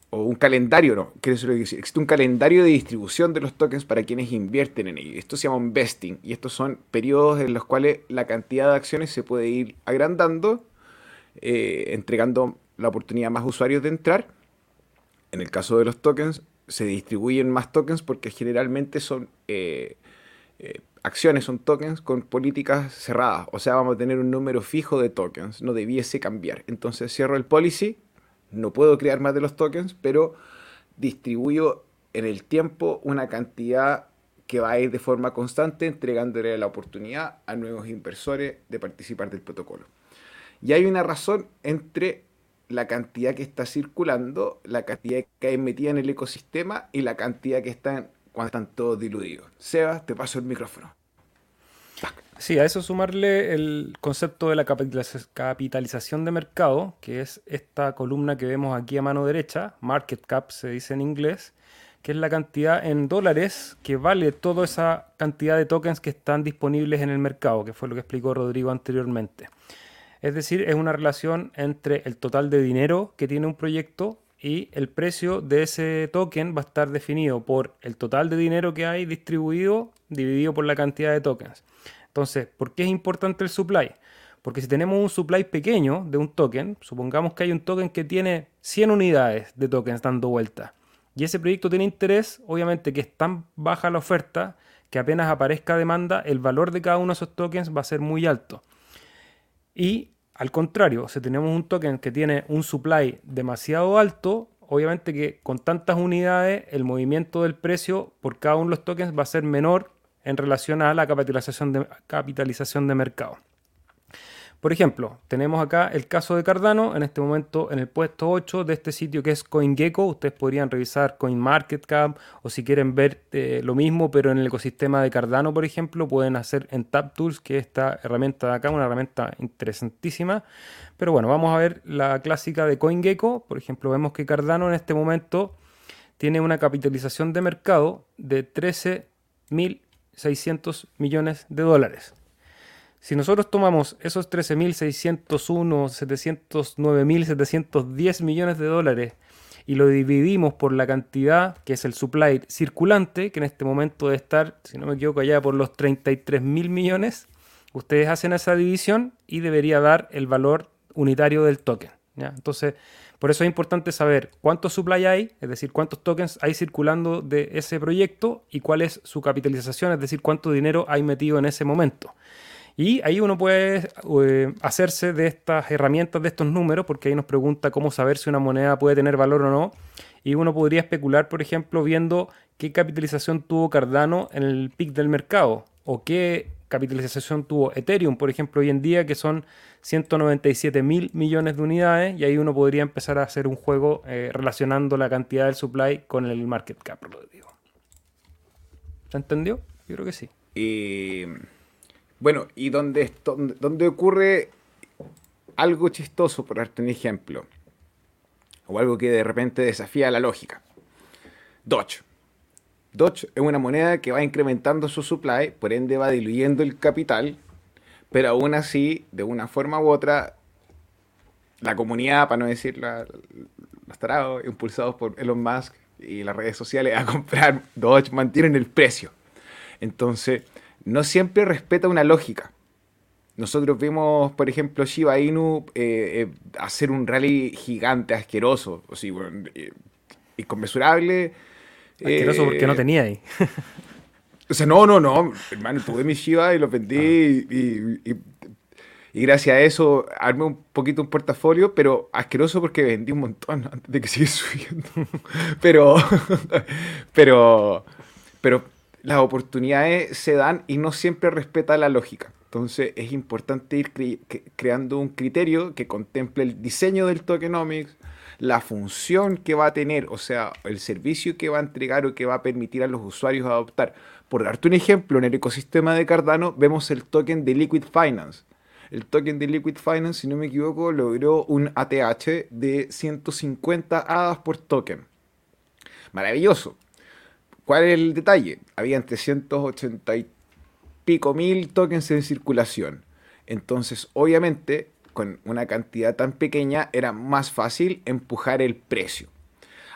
o un calendario, no, ¿qué es lo que decir? Existe un calendario de distribución de los tokens para quienes invierten en ellos. Esto se llama investing y estos son periodos en los cuales la cantidad de acciones se puede ir agrandando, eh, entregando la oportunidad a más usuarios de entrar. En el caso de los tokens, se distribuyen más tokens porque generalmente son eh, eh, acciones, son tokens con políticas cerradas. O sea, vamos a tener un número fijo de tokens, no debiese cambiar. Entonces cierro el policy, no puedo crear más de los tokens, pero distribuyo en el tiempo una cantidad que va a ir de forma constante entregándole la oportunidad a nuevos inversores de participar del protocolo. Y hay una razón entre la cantidad que está circulando, la cantidad que hay metida en el ecosistema y la cantidad que están cuando están todos diluidos. Sebas, te paso el micrófono. Sí, a eso sumarle el concepto de la capitalización de mercado, que es esta columna que vemos aquí a mano derecha, market cap se dice en inglés, que es la cantidad en dólares que vale toda esa cantidad de tokens que están disponibles en el mercado, que fue lo que explicó Rodrigo anteriormente. Es decir, es una relación entre el total de dinero que tiene un proyecto y el precio de ese token va a estar definido por el total de dinero que hay distribuido dividido por la cantidad de tokens. Entonces, ¿por qué es importante el supply? Porque si tenemos un supply pequeño de un token, supongamos que hay un token que tiene 100 unidades de tokens dando vuelta, y ese proyecto tiene interés, obviamente que es tan baja la oferta que apenas aparezca demanda, el valor de cada uno de esos tokens va a ser muy alto. Y al contrario, si tenemos un token que tiene un supply demasiado alto, obviamente que con tantas unidades el movimiento del precio por cada uno de los tokens va a ser menor en relación a la capitalización de, capitalización de mercado. Por ejemplo, tenemos acá el caso de Cardano, en este momento en el puesto 8 de este sitio que es CoinGecko. Ustedes podrían revisar CoinMarketCap o si quieren ver eh, lo mismo, pero en el ecosistema de Cardano, por ejemplo, pueden hacer en TapTools, que es esta herramienta de acá, una herramienta interesantísima. Pero bueno, vamos a ver la clásica de CoinGecko. Por ejemplo, vemos que Cardano en este momento tiene una capitalización de mercado de 13.600 millones de dólares. Si nosotros tomamos esos 13.601, 709.710 millones de dólares y lo dividimos por la cantidad que es el supply circulante, que en este momento debe estar, si no me equivoco, allá por los 33.000 millones, ustedes hacen esa división y debería dar el valor unitario del token. Entonces, por eso es importante saber cuánto supply hay, es decir, cuántos tokens hay circulando de ese proyecto y cuál es su capitalización, es decir, cuánto dinero hay metido en ese momento. Y ahí uno puede eh, hacerse de estas herramientas, de estos números, porque ahí nos pregunta cómo saber si una moneda puede tener valor o no. Y uno podría especular, por ejemplo, viendo qué capitalización tuvo Cardano en el pic del mercado o qué capitalización tuvo Ethereum, por ejemplo, hoy en día, que son 197 mil millones de unidades, y ahí uno podría empezar a hacer un juego eh, relacionando la cantidad del supply con el market cap, lo digo. ¿Se entendió? Yo creo que sí. Y bueno, y donde, donde ocurre algo chistoso, por darte un ejemplo, o algo que de repente desafía la lógica. Doge. Doge es una moneda que va incrementando su supply, por ende va diluyendo el capital, pero aún así, de una forma u otra, la comunidad, para no decir la, los impulsados por Elon Musk y las redes sociales a comprar Doge, mantienen el precio. Entonces, no siempre respeta una lógica. Nosotros vimos, por ejemplo, Shiba Inu eh, eh, hacer un rally gigante, asqueroso, o sea, eh, inconmensurable. Asqueroso porque no tenía ahí. o sea, no, no, no, hermano, tuve mi Shiba y lo vendí y, gracias a eso armé un poquito un portafolio, pero asqueroso porque vendí un montón antes de que siga subiendo. pero, pero, pero las oportunidades se dan y no siempre respeta la lógica. Entonces es importante ir creando un criterio que contemple el diseño del tokenomics, la función que va a tener, o sea, el servicio que va a entregar o que va a permitir a los usuarios adoptar. Por darte un ejemplo, en el ecosistema de Cardano vemos el token de Liquid Finance. El token de Liquid Finance, si no me equivoco, logró un ATH de 150 hadas por token. Maravilloso. ¿Cuál es el detalle? Habían 380 y pico mil tokens en circulación. Entonces, obviamente, con una cantidad tan pequeña era más fácil empujar el precio.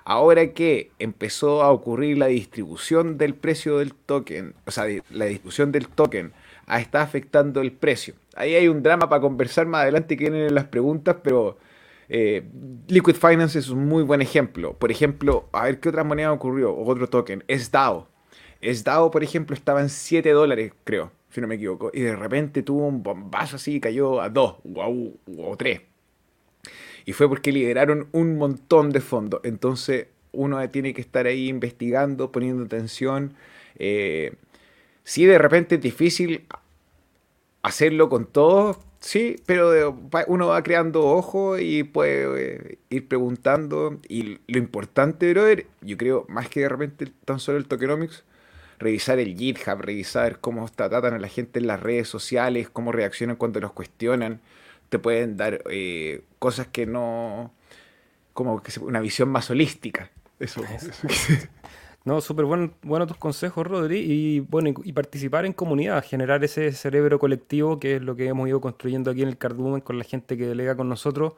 Ahora que empezó a ocurrir la distribución del precio del token, o sea, la distribución del token está afectando el precio. Ahí hay un drama para conversar más adelante que vienen las preguntas, pero eh, Liquid Finance es un muy buen ejemplo. Por ejemplo, a ver qué otra moneda ocurrió, otro token, es DAO. Es DAO, por ejemplo, estaba en 7 dólares, creo, si no me equivoco, y de repente tuvo un bombazo así y cayó a 2 o, 3. Y fue porque liberaron un montón de fondos. Entonces uno tiene que estar ahí investigando, poniendo atención. Eh, sí, de repente es difícil hacerlo con todos, Sí, pero uno va creando ojo y puede eh, ir preguntando. Y lo importante, brother, yo creo, más que de repente tan solo el tokenomics, revisar el GitHub, revisar cómo tratan a la gente en las redes sociales, cómo reaccionan cuando los cuestionan. Te pueden dar eh, cosas que no. como que una visión más holística. Eso. No, súper bueno, bueno tus consejos, Rodri, y bueno, y, participar en comunidad, generar ese cerebro colectivo que es lo que hemos ido construyendo aquí en el Cardumen con la gente que delega con nosotros,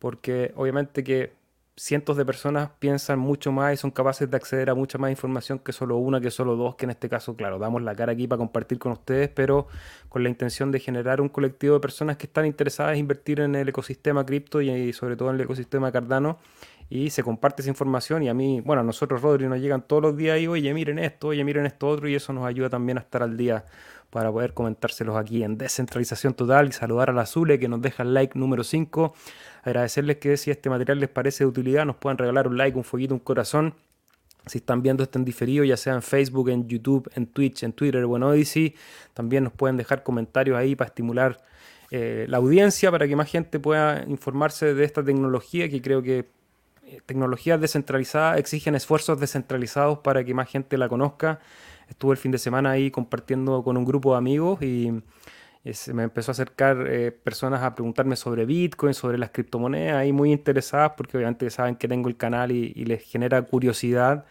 porque obviamente que cientos de personas piensan mucho más y son capaces de acceder a mucha más información que solo una, que solo dos, que en este caso, claro, damos la cara aquí para compartir con ustedes, pero con la intención de generar un colectivo de personas que están interesadas en invertir en el ecosistema cripto y sobre todo en el ecosistema Cardano y se comparte esa información y a mí, bueno, a nosotros, Rodri, nos llegan todos los días y, oye, miren esto, oye, miren esto otro y eso nos ayuda también a estar al día para poder comentárselos aquí en Descentralización Total y saludar a la Zule que nos deja el like número 5. Agradecerles que si este material les parece de utilidad nos puedan regalar un like, un fueguito, un corazón. Si están viendo esto en diferido, ya sea en Facebook, en YouTube, en Twitch, en Twitter o en Odyssey, también nos pueden dejar comentarios ahí para estimular eh, la audiencia, para que más gente pueda informarse de esta tecnología que creo que tecnologías descentralizadas exigen esfuerzos descentralizados para que más gente la conozca. Estuve el fin de semana ahí compartiendo con un grupo de amigos y, se me empezó a acercar eh, personas a preguntarme sobre Bitcoin, sobre las criptomonedas, ahí muy interesadas porque obviamente saben que tengo el canal y, les genera curiosidad.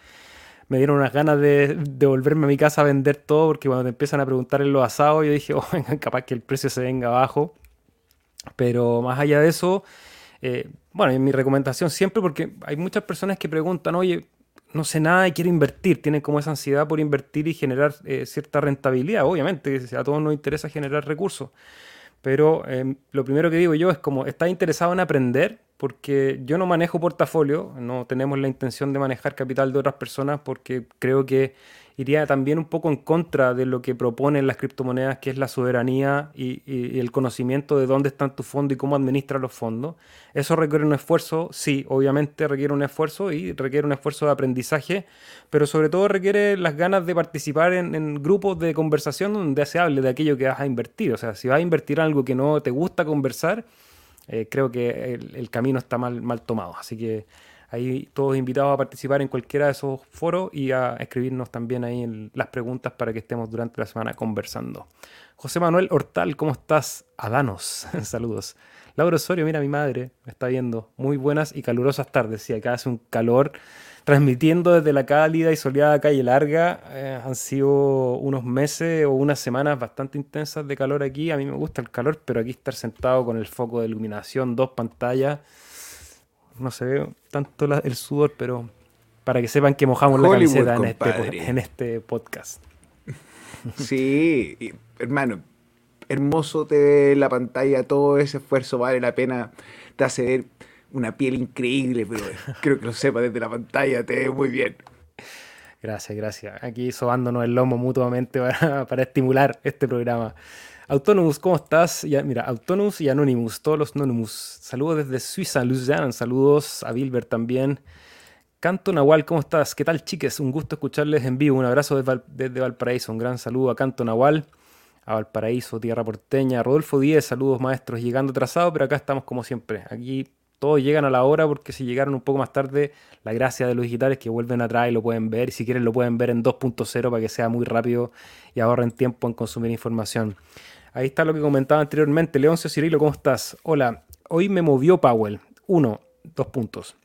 Me dieron unas ganas de, de, volverme a mi casa a vender todo porque cuando te empiezan a preguntar en los asados yo dije, oh, capaz que el precio se venga abajo. Pero más allá de eso, eh, bueno, en mi recomendación siempre, porque hay muchas personas que preguntan, oye, no sé nada y quiero invertir, tienen como esa ansiedad por invertir y generar eh, cierta rentabilidad. Obviamente, a todos nos interesa generar recursos. Pero em, lo primero que digo yo es como, ¿estás interesado en aprender? Porque yo no manejo portafolio, no tenemos la intención de manejar capital de otras personas porque creo que iría también un poco en contra de lo que proponen las criptomonedas, que es la soberanía y, el conocimiento de dónde están tus fondos y cómo administras los fondos. Eso requiere un esfuerzo, sí, obviamente requiere un esfuerzo y requiere un esfuerzo de aprendizaje, pero sobre todo requiere las ganas de participar en, grupos de conversación donde se hable de aquello que vas a invertir. O sea, si vas a invertir algo que no te gusta conversar, eh, creo que el, camino está mal tomado. Así que Ahí todos invitados a participar en cualquiera de esos foros y a escribirnos también ahí en las preguntas para que estemos durante la semana conversando. José Manuel Hortal, ¿cómo estás? Adanos, saludos. Laura Osorio, mira, mi madre me está viendo. Muy buenas y calurosas tardes. Y acá hace un calor. Transmitiendo desde la cálida y soleada calle larga, eh, han sido unos meses o unas semanas bastante intensas de calor aquí. A mí me gusta el calor, pero aquí estar sentado con el foco de iluminación, dos pantallas, no se ve tanto el sudor, pero para que sepan que mojamos la camiseta en este, en este, podcast. Sí, hermano, hermoso te ve la pantalla, todo ese esfuerzo vale la pena, te hace ver una piel increíble, pero creo que lo sepa desde la pantalla, te ve muy bien. Gracias, gracias. Aquí sobándonos el lomo mutuamente para, para estimular este programa. Autonomous, ¿cómo estás? Ya, mira, Autonomous y Anonymous, todos los Anonymous. Saludos desde Suiza, Luzern. Saludos a Bilber también. Canto Nahual, ¿cómo estás? ¿Qué tal, chiques? Un gusto escucharles en vivo. Un abrazo desde, Valparaíso. Un gran saludo a Canto Nahual, a Valparaíso, Tierra Porteña. Rodolfo Díez, saludos maestros. Llegando atrasado, pero acá estamos como siempre. Aquí todos llegan a la hora porque si llegaron un poco más tarde, la gracia de los digitales es que vuelven atrás y lo pueden ver. Y si quieren, lo pueden ver en 2.0 para que sea muy rápido y ahorren tiempo en consumir información. Ahí está lo que comentaba anteriormente. Leoncio Cirilo, ¿cómo estás? Hola, hoy me movió Powell. Uno, dos puntos.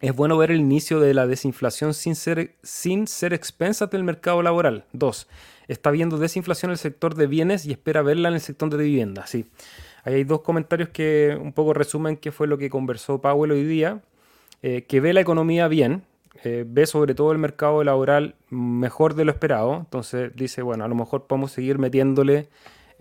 Es bueno ver el inicio de la desinflación sin ser, sin ser expensas del mercado laboral. Dos, está viendo desinflación en el sector de bienes y espera verla en el sector de vivienda. Sí. Ahí hay dos comentarios que un poco resumen qué fue lo que conversó Powell hoy día. Eh, que ve la economía bien, eh, ve sobre todo el mercado laboral mejor de lo esperado. Entonces dice, bueno, a lo mejor podemos seguir metiéndole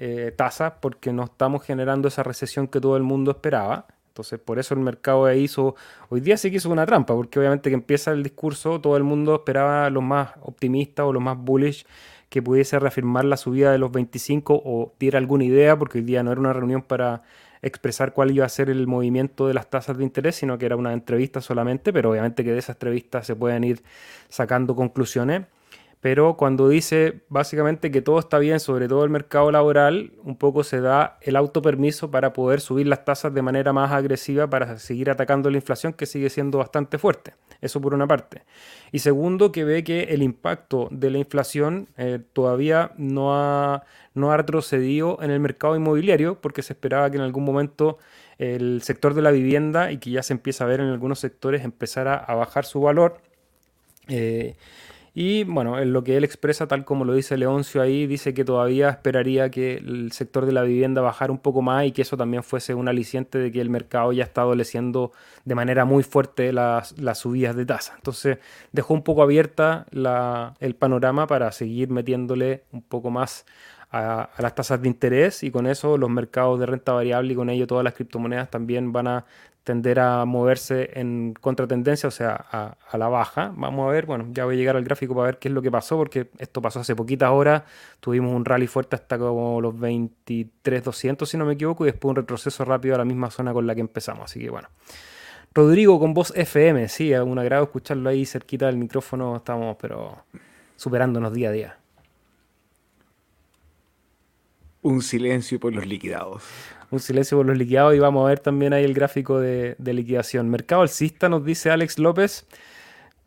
eh, tasas porque no estamos generando esa recesión que todo el mundo esperaba. Entonces, por eso el mercado hizo. Hoy día sí que hizo una trampa, porque obviamente que empieza el discurso, todo el mundo esperaba los más optimistas o los más bullish que pudiese reafirmar la subida de los 25 o diera alguna idea, porque hoy día no era una reunión para expresar cuál iba a ser el movimiento de las tasas de interés, sino que era una entrevista solamente, pero obviamente que de esas entrevistas se pueden ir sacando conclusiones. Pero cuando dice básicamente que todo está bien, sobre todo el mercado laboral, un poco se da el autopermiso para poder subir las tasas de manera más agresiva para seguir atacando la inflación que sigue siendo bastante fuerte. Eso por una parte. Y segundo, que ve que el impacto de la inflación eh, todavía no ha, no ha retrocedido en el mercado inmobiliario porque se esperaba que en algún momento el sector de la vivienda y que ya se empieza a ver en algunos sectores empezara a bajar su valor. Eh, y bueno, en lo que él expresa, tal como lo dice Leoncio ahí, dice que todavía esperaría que el sector de la vivienda bajara un poco más y que eso también fuese un aliciente de que el mercado ya está adoleciendo de manera muy fuerte las, subidas de tasa. Entonces dejó un poco abierta el panorama para seguir metiéndole un poco más a, las tasas de interés y con eso los mercados de renta variable y con ello todas las criptomonedas también van a tender a moverse en contratendencia, o sea, a, la baja. Vamos a ver, bueno, ya voy a llegar al gráfico para ver qué es lo que pasó, porque esto pasó hace poquitas horas. Tuvimos un rally fuerte hasta como los 23.200, si no me equivoco, y después un retroceso rápido a la misma zona con la que empezamos. Así que bueno. Rodrigo con voz FM, sí, un agrado escucharlo ahí cerquita del micrófono. Estamos, pero superándonos día a día. Un silencio por los liquidados un silencio por los liquidados. Y vamos a ver también ahí el gráfico de, liquidación. Mercado alcista nos dice Alex López.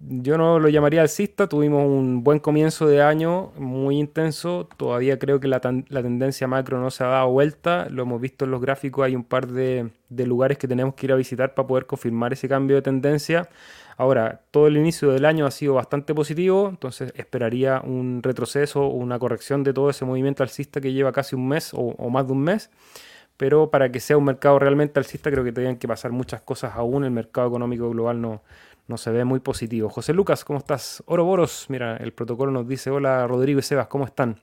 Yo no lo llamaría alcista, tuvimos un buen comienzo de año, muy intenso, todavía creo que la, tendencia macro no se ha dado vuelta, lo hemos visto en los gráficos, hay un par de, de, lugares que tenemos que ir a visitar para poder confirmar ese cambio de tendencia. Ahora, todo el inicio del año ha sido bastante positivo, entonces esperaría un retroceso, una corrección de todo ese movimiento alcista que lleva casi un mes o más de un mes pero para que sea un mercado realmente alcista creo que tendrían que pasar muchas cosas aún, el mercado económico global no, no se ve muy positivo. José Lucas, ¿cómo estás? Oroboros, mira, el protocolo nos dice, hola Rodrigo y Sebas, ¿cómo están?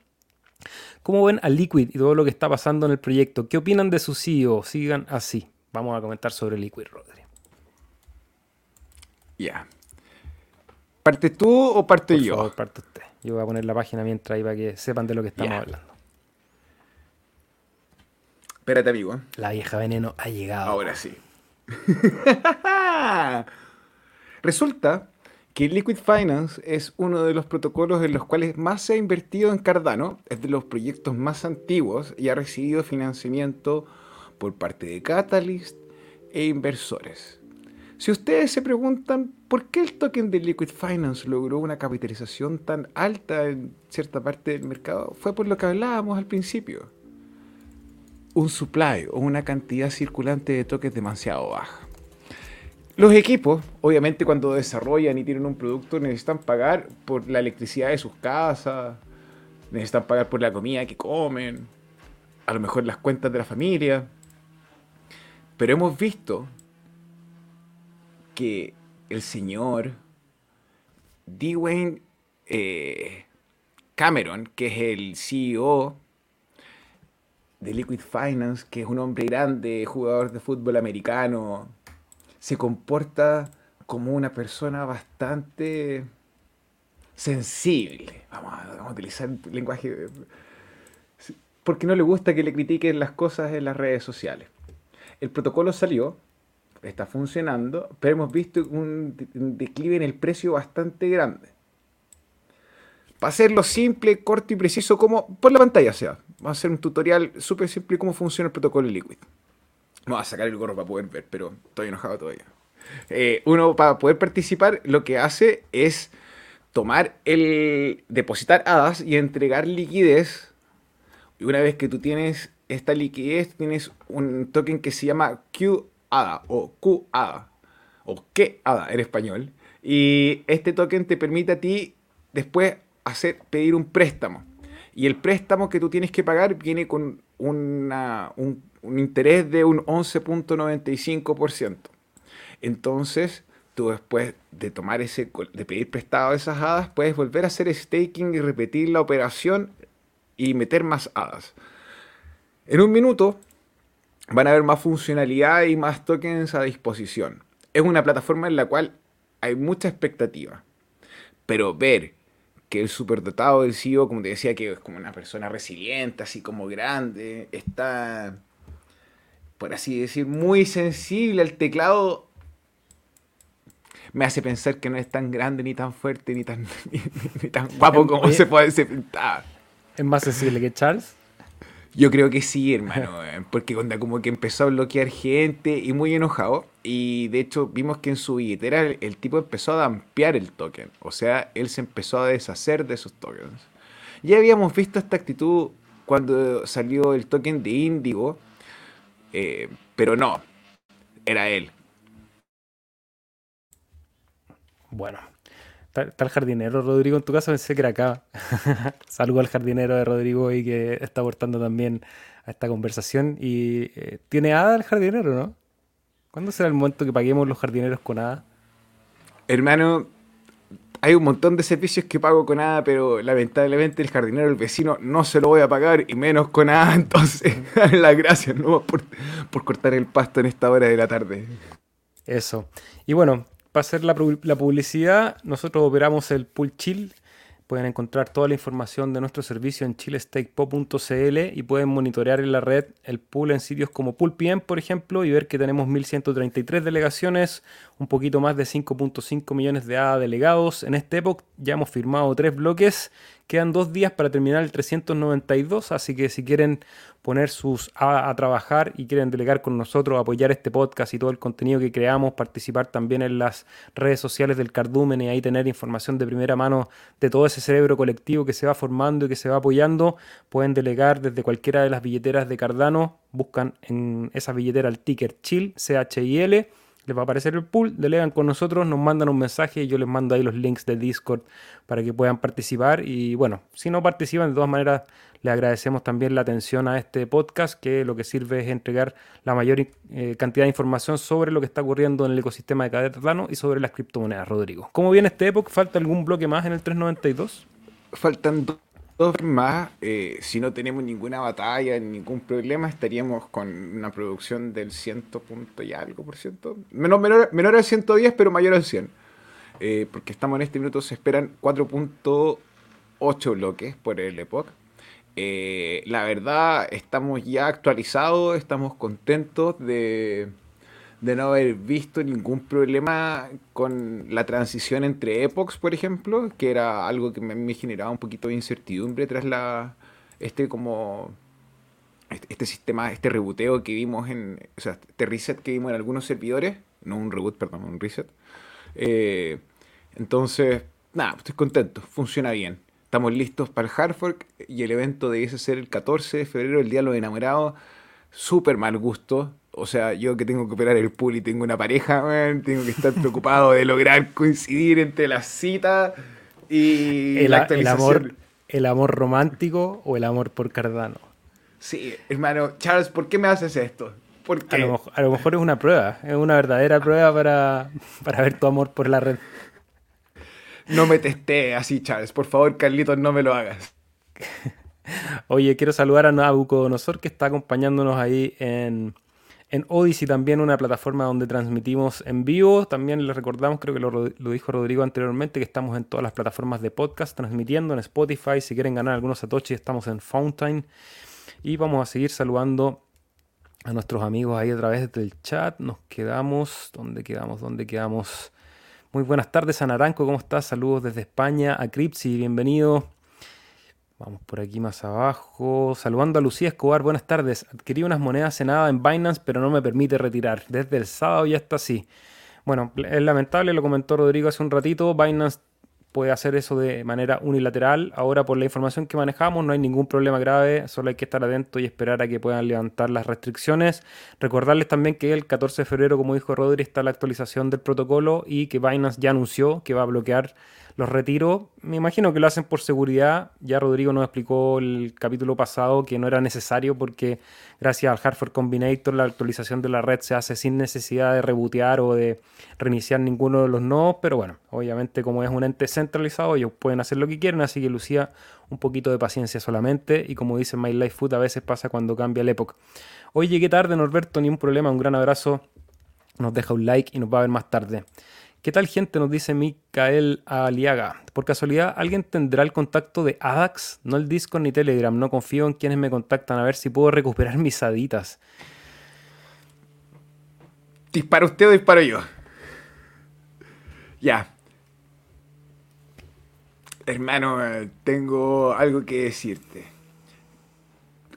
¿Cómo ven a Liquid y todo lo que está pasando en el proyecto? ¿Qué opinan de su CEO? Sigan así. Vamos a comentar sobre Liquid, Rodrigo. Ya. ¿Parte tú o parte yo? Favor, parte usted. Yo voy a poner la página mientras ahí para que sepan de lo que estamos hablando. Espérate, amigo. La vieja veneno ha llegado. Ahora sí. Resulta que Liquid Finance es uno de los protocolos en los cuales más se ha invertido en Cardano, es de los proyectos más antiguos y ha recibido financiamiento por parte de Catalyst e inversores. Si ustedes se preguntan por qué el token de Liquid Finance logró una capitalización tan alta en cierta parte del mercado, fue por lo que hablábamos al principio un supply o una cantidad circulante de toques demasiado baja. Los equipos, obviamente cuando desarrollan y tienen un producto, necesitan pagar por la electricidad de sus casas, necesitan pagar por la comida que comen, a lo mejor las cuentas de la familia. Pero hemos visto que el señor Dwayne eh, Cameron, que es el CEO de Liquid Finance, que es un hombre grande, jugador de fútbol americano, se comporta como una persona bastante sensible. Vamos a, utilizar lenguaje... Porque no le gusta que le critiquen las cosas en las redes sociales. El protocolo salió, está funcionando, pero hemos visto un declive en el precio bastante grande. Para hacerlo simple, corto y preciso, como por la pantalla sea. Vamos a hacer un tutorial súper simple de cómo funciona el protocolo Liquid. Vamos a sacar el gorro para poder ver, pero estoy enojado todavía. Eh, uno, para poder participar, lo que hace es tomar el. depositar hadas y entregar liquidez. Y una vez que tú tienes esta liquidez, tienes un token que se llama QADA o QADA o QADA en español. Y este token te permite a ti después hacer, pedir un préstamo. Y el préstamo que tú tienes que pagar viene con una, un, interés de un 11.95%. Entonces, tú después de tomar ese, de pedir prestado esas hadas, puedes volver a hacer staking y repetir la operación y meter más hadas. En un minuto van a haber más funcionalidad y más tokens a disposición. Es una plataforma en la cual hay mucha expectativa. Pero ver que el superdotado del CEO, como te decía, que es como una persona resiliente, así como grande, está, por así decir, muy sensible al teclado. me hace pensar que no es tan grande, ni tan fuerte, ni tan, ni, tan guapo como se puede se pintaba. ¿Es más sensible que Charles? Yo creo que sí, hermano, porque cuando como que empezó a bloquear gente y muy enojado. Y de hecho vimos que en su billetera el, tipo empezó a dampear el token. O sea, él se empezó a deshacer de esos tokens. Ya habíamos visto esta actitud cuando salió el token de Indigo, eh, pero no, era él. Bueno, ¿Está el jardinero Rodrigo en tu casa? Pensé que era acá. Saludo al jardinero de Rodrigo y que está aportando también a esta conversación. Y eh, tiene ADA el jardinero, ¿no? ¿Cuándo será el momento que paguemos los jardineros con ADA? Hermano, hay un montón de servicios que pago con ADA, pero lamentablemente el jardinero, el vecino, no se lo voy a pagar y menos con ADA. Entonces, las gracias ¿no? por, por cortar el pasto en esta hora de la tarde. Eso. Y bueno, para hacer la, publicidad, nosotros operamos el Pool Chill. Pueden encontrar toda la información de nuestro servicio en chillestakepop.cl y pueden monitorear en la red el pool en sitios como PoolPM, por ejemplo, y ver que tenemos 1.133 delegaciones, un poquito más de 5.5 millones de ADA delegados. En este época ya hemos firmado tres bloques Quedan dos días para terminar el 392, así que si quieren poner sus a, a, trabajar y quieren delegar con nosotros, apoyar este podcast y todo el contenido que creamos, participar también en las redes sociales del Cardumen y ahí tener información de primera mano de todo ese cerebro colectivo que se va formando y que se va apoyando, pueden delegar desde cualquiera de las billeteras de Cardano, buscan en esa billetera el ticker CHIL, C-H-I-L les va a aparecer el pool, delegan con nosotros, nos mandan un mensaje yo les mando ahí los links de Discord para que puedan participar. Y bueno, si no participan, de todas maneras, les agradecemos también la atención a este podcast, que lo que sirve es entregar la mayor eh, cantidad de información sobre lo que está ocurriendo en el ecosistema de Cardano y sobre las criptomonedas, Rodrigo. ¿Cómo viene este época? ¿Falta algún bloque más en el 392? Faltan dos más, eh, si no tenemos ninguna batalla, ningún problema, estaríamos con una producción del 100 punto y algo por ciento. Menor, menor, menor al 110, pero mayor al 100. Eh, porque estamos en este minuto, se esperan 4.8 bloques por el Epoch. Eh, la verdad, estamos ya actualizados, estamos contentos de de no haber visto ningún problema con la transición entre epochs, por ejemplo, que era algo que me, generaba un poquito de incertidumbre tras la este como este, este, sistema, este reboteo que vimos en, o sea, este reset que vimos en algunos servidores, no un reboot, perdón, un reset. Eh, entonces, nada, estoy contento, funciona bien. Estamos listos para el hard fork y el evento debiese ser el 14 de febrero, el día de los enamorados. Súper mal gusto, o sea, yo que tengo que operar el pool y tengo una pareja, tengo que estar preocupado de lograr coincidir entre la cita y el, la amor, el amor romántico o el amor por Cardano. Sí, hermano, Charles, ¿por qué me haces esto? ¿Por A, lo, mejor es una prueba, es una verdadera prueba para, para ver tu amor por la red. No me testé así, Charles. Por favor, Carlitos, no me lo hagas. Oye, quiero saludar a Nabucodonosor que está acompañándonos ahí en, en Odyssey también una plataforma donde transmitimos en vivo. También les recordamos, creo que lo, dijo Rodrigo anteriormente, que estamos en todas las plataformas de podcast transmitiendo en Spotify. Si quieren ganar algunos satoshi, estamos en Fountain. Y vamos a seguir saludando a nuestros amigos ahí a través del chat. Nos quedamos, ¿dónde quedamos? ¿Dónde quedamos? Muy buenas tardes a Naranco, ¿cómo estás? Saludos desde España. A Cripsy, bienvenido. Vamos por aquí más abajo. Saludando a Lucía Escobar, buenas tardes. Adquirí unas monedas en nada en Binance, pero no me permite retirar. Desde el sábado ya está así. Bueno, es lamentable, lo comentó Rodrigo hace un ratito. Binance puede hacer eso de manera unilateral. Ahora, por la información que manejamos, no hay ningún problema grave. Solo hay que estar atento y esperar a que puedan levantar las restricciones. Recordarles también que el 14 de febrero, como dijo Rodri, está la actualización del protocolo y que Binance ya anunció que va a bloquear los retiros, me imagino que lo hacen por seguridad. Ya Rodrigo nos explicó el capítulo pasado que no era necesario porque gracias al Hardware Combinator la actualización de la red se hace sin necesidad de rebotear o de reiniciar ninguno de los nodos. Pero bueno, obviamente como es un ente centralizado ellos pueden hacer lo que quieren, así que Lucía un poquito de paciencia solamente. Y como dice My Life Food, a veces pasa cuando cambia el época. Hoy llegué tarde, Norberto, ni un problema, un gran abrazo. Nos deja un like y nos va a ver más tarde. ¿Qué tal gente? Nos dice Mikael Aliaga. Por casualidad, ¿alguien tendrá el contacto de ADAX? No el Discord ni Telegram. No confío en quienes me contactan a ver si puedo recuperar mis aditas. ¿Dispara usted o disparo yo? Ya. Hermano, tengo algo que decirte.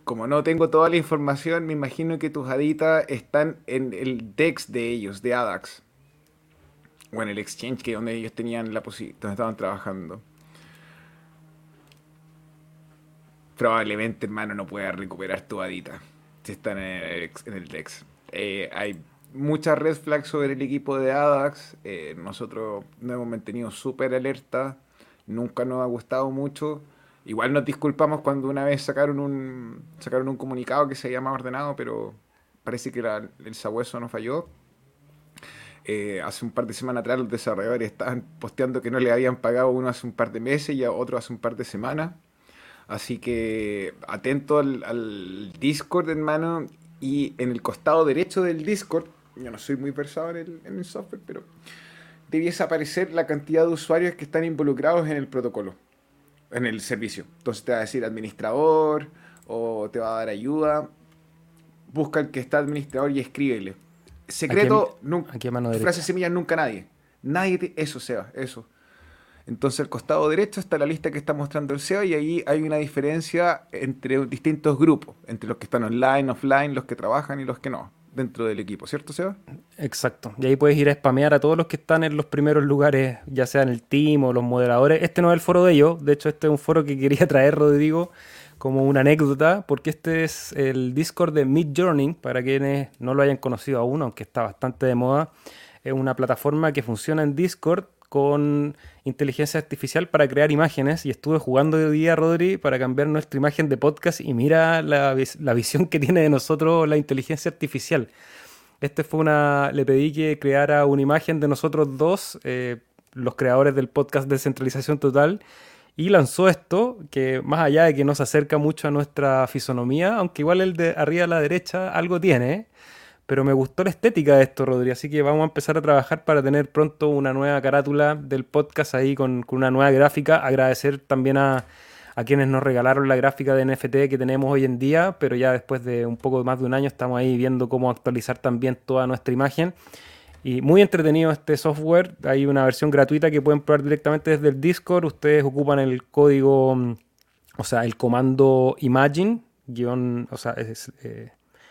Como no tengo toda la información, me imagino que tus haditas están en el DEX de ellos, de ADAX. O en el exchange que donde ellos tenían la posibilidad, donde estaban trabajando. Probablemente, hermano, no puedas recuperar tu hadita si están en el, DEX. Eh, hay muchas red flags sobre el equipo de ADAX. Eh, nosotros nos hemos mantenido súper alerta nunca nos ha gustado mucho. Igual nos disculpamos cuando una vez sacaron un, sacaron un comunicado que se llama ordenado, pero parece que el sabueso no falló. Eh, hace un par de semanas atrás los desarrolladores estaban posteando que no le habían pagado uno hace un par de meses y a otro hace un par de semanas. Así que atento al, al Discord, hermano. Y en el costado derecho del Discord, yo no soy muy versado en el, software, pero debiese aparecer la cantidad de usuarios que están involucrados en el protocolo, en el servicio. Entonces te va a decir administrador o te va a dar ayuda. Busca el que está administrador y escríbele. Secreto, nunca. Frase semilla nunca nadie. Nadie, eso sea, eso. Entonces al costado derecho está la lista que está mostrando el SEO y ahí hay una diferencia entre distintos grupos, entre los que están online, offline, los que trabajan y los que no dentro del equipo, ¿cierto, Seba? Exacto. Y ahí puedes ir a spamear a todos los que están en los primeros lugares, ya sea en el team o los moderadores. Este no es el foro de ellos, de hecho este es un foro que quería traer, Rodrigo, como una anécdota, porque este es el Discord de Mid Journey, para quienes no lo hayan conocido aún, aunque está bastante de moda. Es una plataforma que funciona en Discord con inteligencia artificial para crear imágenes y estuve jugando de día, Rodri, para cambiar nuestra imagen de podcast y mira la, visión que tiene de nosotros la inteligencia artificial. Este fue una. Le pedí que creara una imagen de nosotros dos, eh, los creadores del podcast Descentralización Total, y lanzó esto, que más allá de que nos acerca mucho a nuestra fisonomía, aunque igual el de arriba a la derecha algo tiene. Pero me gustó la estética de esto, Rodri, así que vamos a empezar a trabajar para tener pronto una nueva carátula del podcast ahí con, una nueva gráfica. Agradecer también a, quienes nos regalaron la gráfica de NFT que tenemos hoy en día, pero ya después de un poco más de un año estamos ahí viendo cómo actualizar también toda nuestra imagen. Y muy entretenido este software. Hay una versión gratuita que pueden probar directamente desde el Discord. Ustedes ocupan el código, mm, o sea, el comando imagine, guion, o sea, es, eh,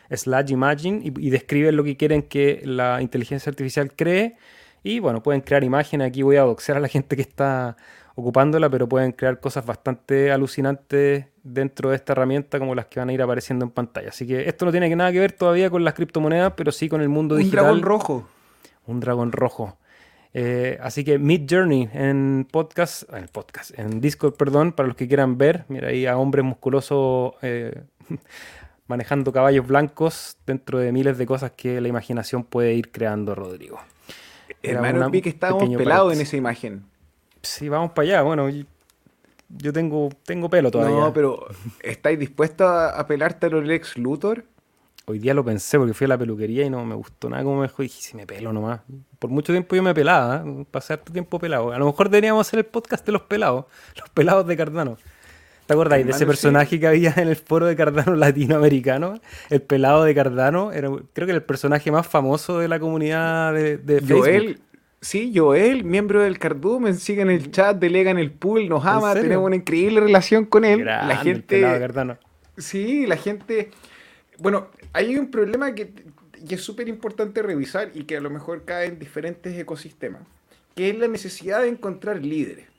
slash imagine y, describen lo que quieren que la inteligencia artificial cree. Y bueno, pueden crear imágenes. Aquí voy a doxear a la gente que está ocupándola, pero pueden crear cosas bastante alucinantes dentro de esta herramienta como las que van a ir apareciendo en pantalla. Así que esto no tiene nada que ver todavía con las criptomonedas, pero sí con el mundo digital. Un dragón rojo. Un dragón rojo. Eh, así que Mid Journey en podcast, en podcast, en Discord, perdón, para los que quieran ver. Mira ahí a hombres musculosos eh, manejando caballos blancos dentro de miles de cosas que la imaginación puede ir creando, Rodrigo. Hermano, vi que estábamos pelados en esa imagen. Sí, vamos para allá. Bueno, yo tengo, tengo pelo todavía. No, pero ¿estáis dispuestos a, pelarte a los Lex Luthor? Hoy día lo pensé porque fui a la peluquería y no me gustó nada como me dijo. Dije, si me pelo nomás. Por mucho tiempo yo me pelaba, ¿eh? pasé harto tiempo pelado. A lo mejor deberíamos hacer el podcast de los pelados, los pelados de Cardano. ¿Te acordáis de ese personaje que había en el foro de Cardano latinoamericano? El pelado de Cardano. Era, creo que era el personaje más famoso de la comunidad de, de Joel, sí, Joel, miembro del Cardumen, sigue en el chat, delega en el pool, nos ama, tenemos una increíble relación con él. la gente. Cardano. Sí, la gente. Bueno, hay un problema que, es súper importante revisar y que a lo mejor cae en diferentes ecosistemas, que es la necesidad de encontrar líderes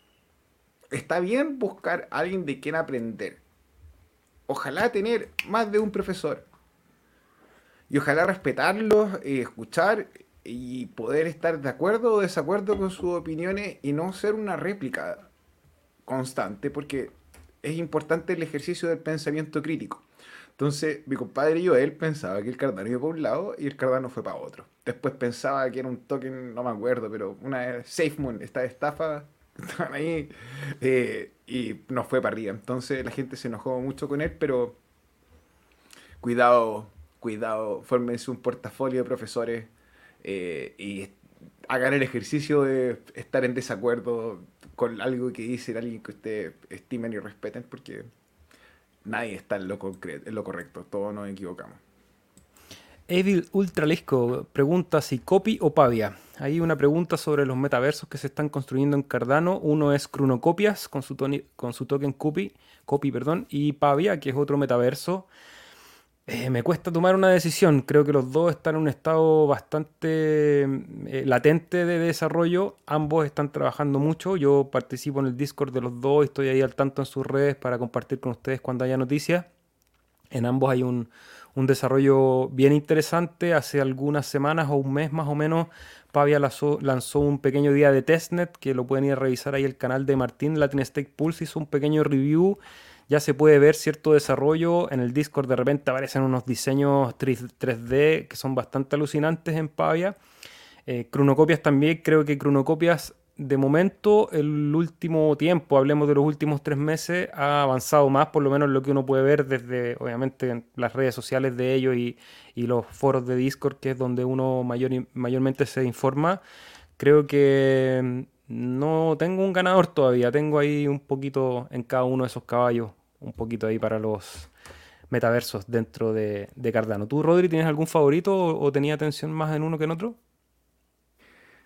está bien buscar a alguien de quien aprender. Ojalá tener más de un profesor. Y ojalá respetarlos, eh, escuchar y poder estar de acuerdo o desacuerdo con sus opiniones y no ser una réplica constante, porque es importante el ejercicio del pensamiento crítico. Entonces, mi compadre y yo, él pensaba que el Cardano iba para un lado y el Cardano fue para otro. Después pensaba que era un token, no me acuerdo, pero una SafeMoon, esta estafa estaban ahí eh, y nos fue para arriba. Entonces la gente se enojó mucho con él, pero cuidado, cuidado, fórmense un portafolio de profesores eh, y hagan el ejercicio de estar en desacuerdo con algo que dice alguien que ustedes estimen y respeten, porque nadie está en lo, lo correcto, todos nos equivocamos. Evil Ultralisco pregunta si Copy o Pavia. Hay una pregunta sobre los metaversos que se están construyendo en Cardano. Uno es Chronocopias con su, con su token Copy, Copy perdón, y Pavia, que es otro metaverso. Eh, me cuesta tomar una decisión. Creo que los dos están en un estado bastante eh, latente de desarrollo. Ambos están trabajando mucho. Yo participo en el Discord de los dos. Estoy ahí al tanto en sus redes para compartir con ustedes cuando haya noticias. En ambos hay un, un desarrollo bien interesante. Hace algunas semanas o un mes más o menos, Pavia lanzó, un pequeño día de testnet que lo pueden ir a revisar ahí el canal de Martín. Latin Stake Pulse hizo un pequeño review. Ya se puede ver cierto desarrollo. En el Discord de repente aparecen unos diseños 3D que son bastante alucinantes en Pavia. Eh, cronocopias también, creo que Cronocopias de momento, el último tiempo, hablemos de los últimos tres meses, ha avanzado más, por lo menos lo que uno puede ver desde, obviamente, las redes sociales de ellos y, los foros de Discord, que es donde uno mayor, mayormente se informa. Creo que mm, no tengo un ganador todavía, tengo ahí un poquito en cada uno de esos caballos, un poquito ahí para los metaversos dentro de, Cardano. ¿Tú, Rodri, tienes algún favorito o, o tenía atención más en uno que en otro?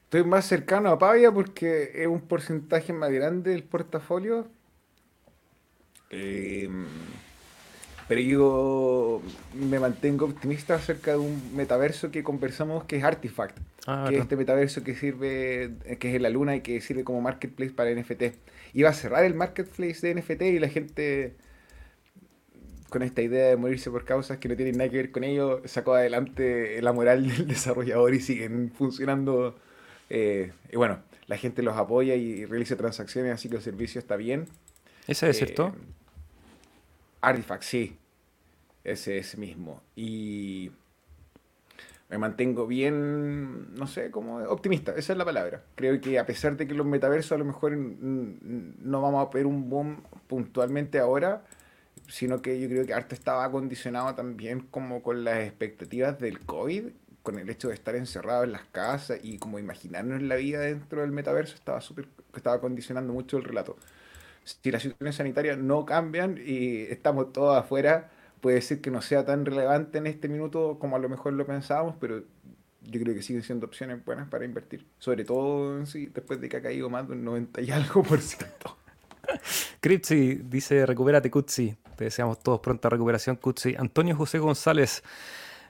Estoy más cercano a Pavia porque es un porcentaje más grande del portafolio. Eh, pero yo me mantengo optimista acerca de un metaverso que conversamos que es Artifact, ah, que es este metaverso que sirve, que es en la luna y que sirve como marketplace para NFT. Iba a cerrar el marketplace de NFT y la gente con esta idea de morirse por causas que no tienen nada que ver con ello, sacó adelante la moral del desarrollador y siguen funcionando eh, y bueno, la gente los apoya y realiza transacciones, así que el servicio está bien. ¿Ese es cierto? Eh, Artifact, sí. Ese es mismo. Y me mantengo bien, no sé, como optimista, esa es la palabra. Creo que a pesar de que los metaversos a lo mejor no vamos a ver un boom puntualmente ahora, sino que yo creo que Arte estaba acondicionado también como con las expectativas del COVID con el hecho de estar encerrado en las casas y como imaginarnos la vida dentro del metaverso estaba súper estaba condicionando mucho el relato. Si las situaciones sanitarias no cambian y estamos todos afuera, puede ser que no sea tan relevante en este minuto como a lo mejor lo pensábamos, pero yo creo que siguen siendo opciones buenas para invertir. Sobre todo sí, después de que ha caído más de un 90 y algo por ciento. Cripsy dice, recupérate Kutsi. Te deseamos todos pronta recuperación, Kutsi. Antonio José González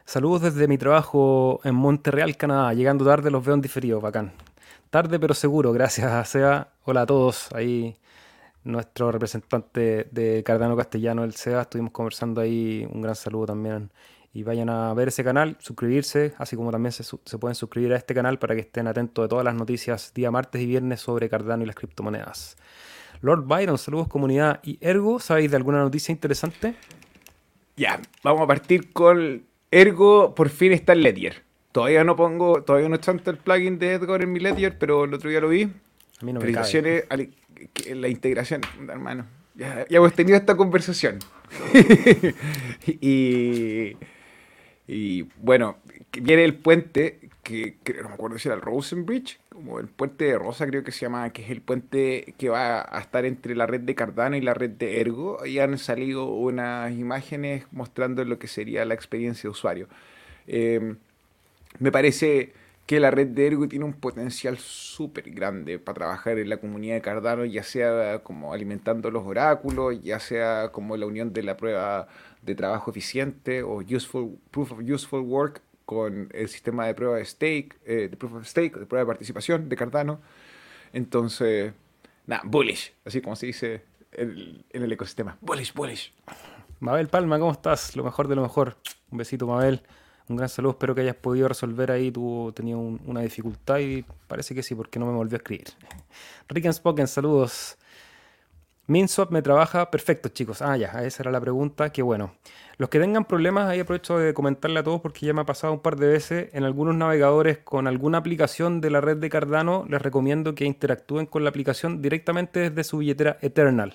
Saludos desde mi trabajo en Montreal, Canadá. Llegando tarde, los veo en diferido, bacán. Tarde pero seguro, gracias Seba. Hola a todos. Ahí nuestro representante de Cardano Castellano, el Seba. Estuvimos conversando ahí. Un gran saludo también. Y vayan a ver ese canal, suscribirse, así como también se, se pueden suscribir a este canal para que estén atentos de todas las noticias día martes y viernes sobre Cardano y las criptomonedas. Lord Byron, saludos comunidad. ¿Y Ergo, sabéis de alguna noticia interesante? Ya, vamos a partir con Ergo por fin está en Ledger. Todavía no pongo, todavía no está el plugin de Edgar en mi Ledger, pero el otro día lo vi. A mí no me cabe. La integración, hermano. Ya, hemos tenido esta conversación. y, y bueno, viene el puente, que, no me acuerdo si era el Rosenbridge, como el puente de Rosa creo que se llama, que es el puente que va a estar entre la red de Cardano y la red de Ergo. Y han salido unas imágenes mostrando lo que sería la experiencia de usuario. Em, me parece que la red de Ergo tiene un potencial súper grande para trabajar en la comunidad de Cardano, ya sea como alimentando los oráculos, ya sea como la unión de la prueba de trabajo eficiente o useful, proof of useful work con el sistema de prueba de stake, eh, de proof of stake, de prueba de participación de Cardano. Entonces, nada, bullish, así como se dice en el ecosistema. Bullish, bullish. Mabel Palma, ¿cómo estás? Lo mejor de lo mejor. Un besito, Mabel. Un gran saludo. Espero que hayas podido resolver ahí. Tú tenías una dificultad y parece que sí, porque no me volvió a escribir. Rick and Spoken, saludos. MinSwap me trabaja perfecto, chicos. Ah, ya, esa era la pregunta. Qué bueno. Los que tengan problemas, ahí aprovecho de comentarle a todos porque ya me ha pasado un par de veces en algunos navegadores con alguna aplicación de la red de Cardano. Les recomiendo que interactúen con la aplicación directamente desde su billetera Eternal.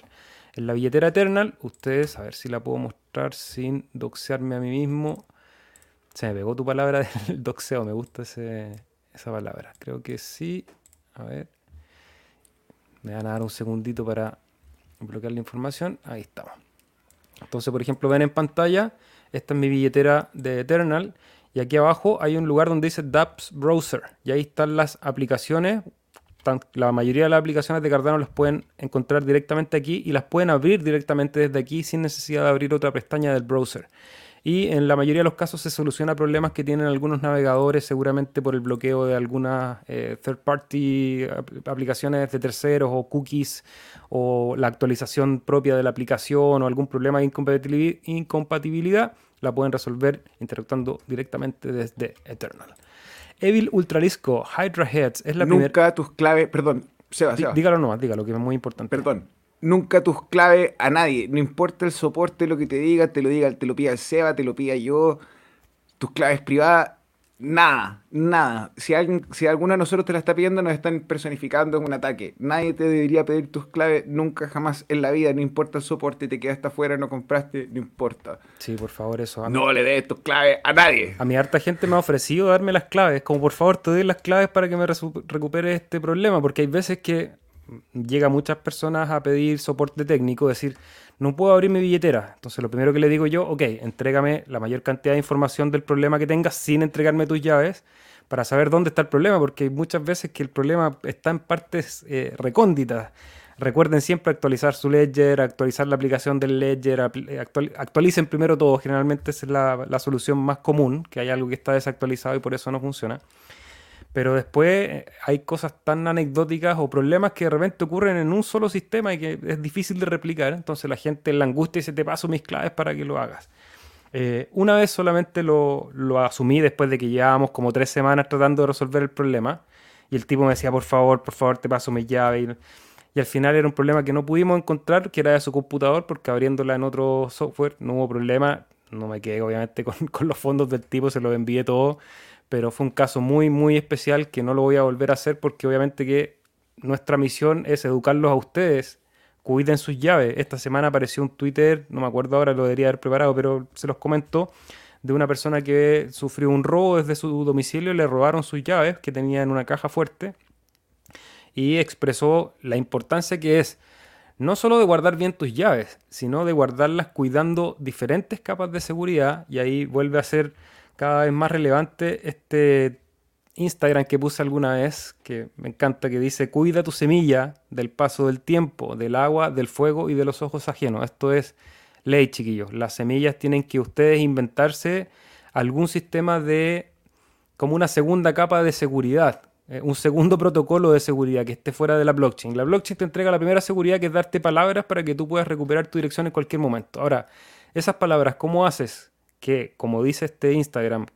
En la billetera Eternal, ustedes, a ver si la puedo mostrar sin doxearme a mí mismo. Se me pegó tu palabra del doxeo, me gusta esa palabra. Creo que sí. A ver. Me van a dar un segundito para bloquear la información, ahí estamos. Entonces, por ejemplo, ven en pantalla, esta es mi billetera de Eternal Y aquí abajo hay un lugar donde dice Dapps Browser. Y ahí están las aplicaciones. La mayoría de las aplicaciones de Cardano las pueden encontrar directamente aquí y las pueden abrir directamente desde aquí sin necesidad de abrir otra pestaña del browser y en la mayoría de los casos se soluciona problemas que tienen algunos navegadores, seguramente por el bloqueo de algunas eh, third party aplicaciones de terceros o cookies o la actualización propia de la aplicación o algún problema de incompatibilidad, la pueden resolver interactuando directamente desde Eternal. Evil Ultralisco, Hydra Heads, es la primera... Nunca tus claves, perdón, Seba, Seba. Dígalo nomás, dígalo, que es muy importante. Perdón, nunca tus claves a nadie. No importa el soporte, lo que te diga, te lo diga, te lo pida el Seba, te lo pida yo. Tus claves privadas, nada, nada. Si, alguien, si alguno de nosotros te la está pidiendo, nos están personificando en un ataque. Nadie te debería pedir tus claves nunca, jamás en la vida. No importa el soporte, te quedaste afuera, no compraste, no importa. Sí, por favor, eso. No le des tus claves a nadie. A mi harta gente me ha ofrecido darme las claves. Como por favor, te doy las claves para que me recupere este problema. Porque hay veces que llega muchas personas a pedir soporte técnico, decir, no puedo abrir mi billetera. Entonces lo primero que le digo yo, ok, entrégame la mayor cantidad de información del problema que tengas sin entregarme tus llaves para saber dónde está el problema, porque muchas veces que el problema está en partes eh, recónditas. Recuerden siempre actualizar su ledger, actualizar la aplicación del ledger, eh, actualicen primero todo, generalmente es la, la solución más común, que hay algo que está desactualizado y por eso no funciona. Pero después eh, hay cosas tan anecdóticas o problemas que de repente ocurren en un solo sistema y que es difícil de replicar. Entonces la gente en la angustia dice, te paso mis claves para que lo hagas. Eh, una vez solamente lo, asumí después de que llevábamos como tres semanas tratando de resolver el problema. Y el tipo me decía, por favor, por favor, te paso mis llaves. Y, al final era un problema que no pudimos encontrar, que era de su computador, porque abriéndola en otro software no hubo problema. No me quedé obviamente con, con los fondos del tipo, se los envié todo pero fue un caso muy, muy especial que no lo voy a volver a hacer porque obviamente que nuestra misión es educarlos a ustedes. Cuiden sus llaves. Esta semana apareció un Twitter, no me acuerdo ahora, lo debería haber preparado, pero se los comento, de una persona que sufrió un robo desde su domicilio, le robaron sus llaves que tenía en una caja fuerte y expresó la importancia que es no solo de guardar bien tus llaves, sino de guardarlas cuidando diferentes capas de seguridad y ahí vuelve a ser cada vez más relevante este Instagram que puse alguna vez, que me encanta, que dice, cuida tu semilla del paso del tiempo, del agua, del fuego y de los ojos ajenos. Esto es ley, chiquillos. Las semillas tienen que ustedes inventarse algún sistema de, como una segunda capa de seguridad, eh, un segundo protocolo de seguridad que esté fuera de la blockchain. La blockchain te entrega la primera seguridad que es darte palabras para que tú puedas recuperar tu dirección en cualquier momento. Ahora, esas palabras, ¿cómo haces que, como dice este Instagram,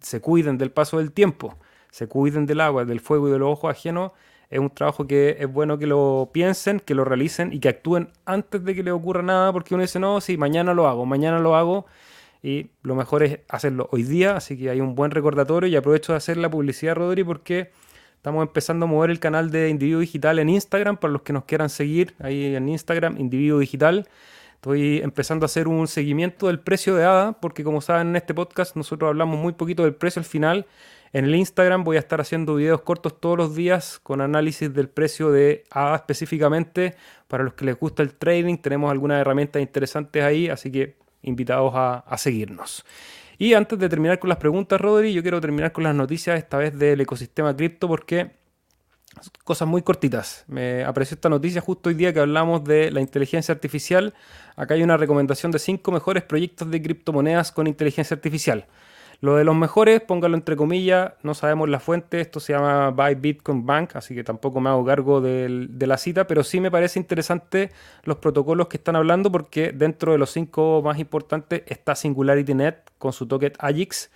se cuiden del paso del tiempo, se cuiden del agua, del fuego y de los ojos ajenos, es un trabajo que es bueno que lo piensen, que lo realicen y que actúen antes de que le ocurra nada, porque uno dice, no, sí, mañana lo hago, mañana lo hago, y lo mejor es hacerlo hoy día, así que hay un buen recordatorio y aprovecho de hacer la publicidad, Rodri, porque estamos empezando a mover el canal de Individuo Digital en Instagram, para los que nos quieran seguir ahí en Instagram, Individuo Digital. Estoy empezando a hacer un seguimiento del precio de ADA, porque como saben en este podcast nosotros hablamos muy poquito del precio al final. En el Instagram voy a estar haciendo videos cortos todos los días con análisis del precio de ADA específicamente. Para los que les gusta el trading, tenemos algunas herramientas interesantes ahí, así que invitados a, a seguirnos. Y antes de terminar con las preguntas, Rodri, yo quiero terminar con las noticias, esta vez del ecosistema cripto, porque cosas muy cortitas. Me apreció esta noticia justo hoy día que hablamos de la inteligencia artificial. Acá hay una recomendación de cinco mejores proyectos de criptomonedas con inteligencia artificial. Lo de los mejores, póngalo entre comillas, no sabemos la fuente, esto se llama Buy Bitcoin Bank, así que tampoco me hago cargo de, de la cita, pero sí me parece interesante los protocolos que están hablando porque dentro de los cinco más importantes está SingularityNet con su token AJIX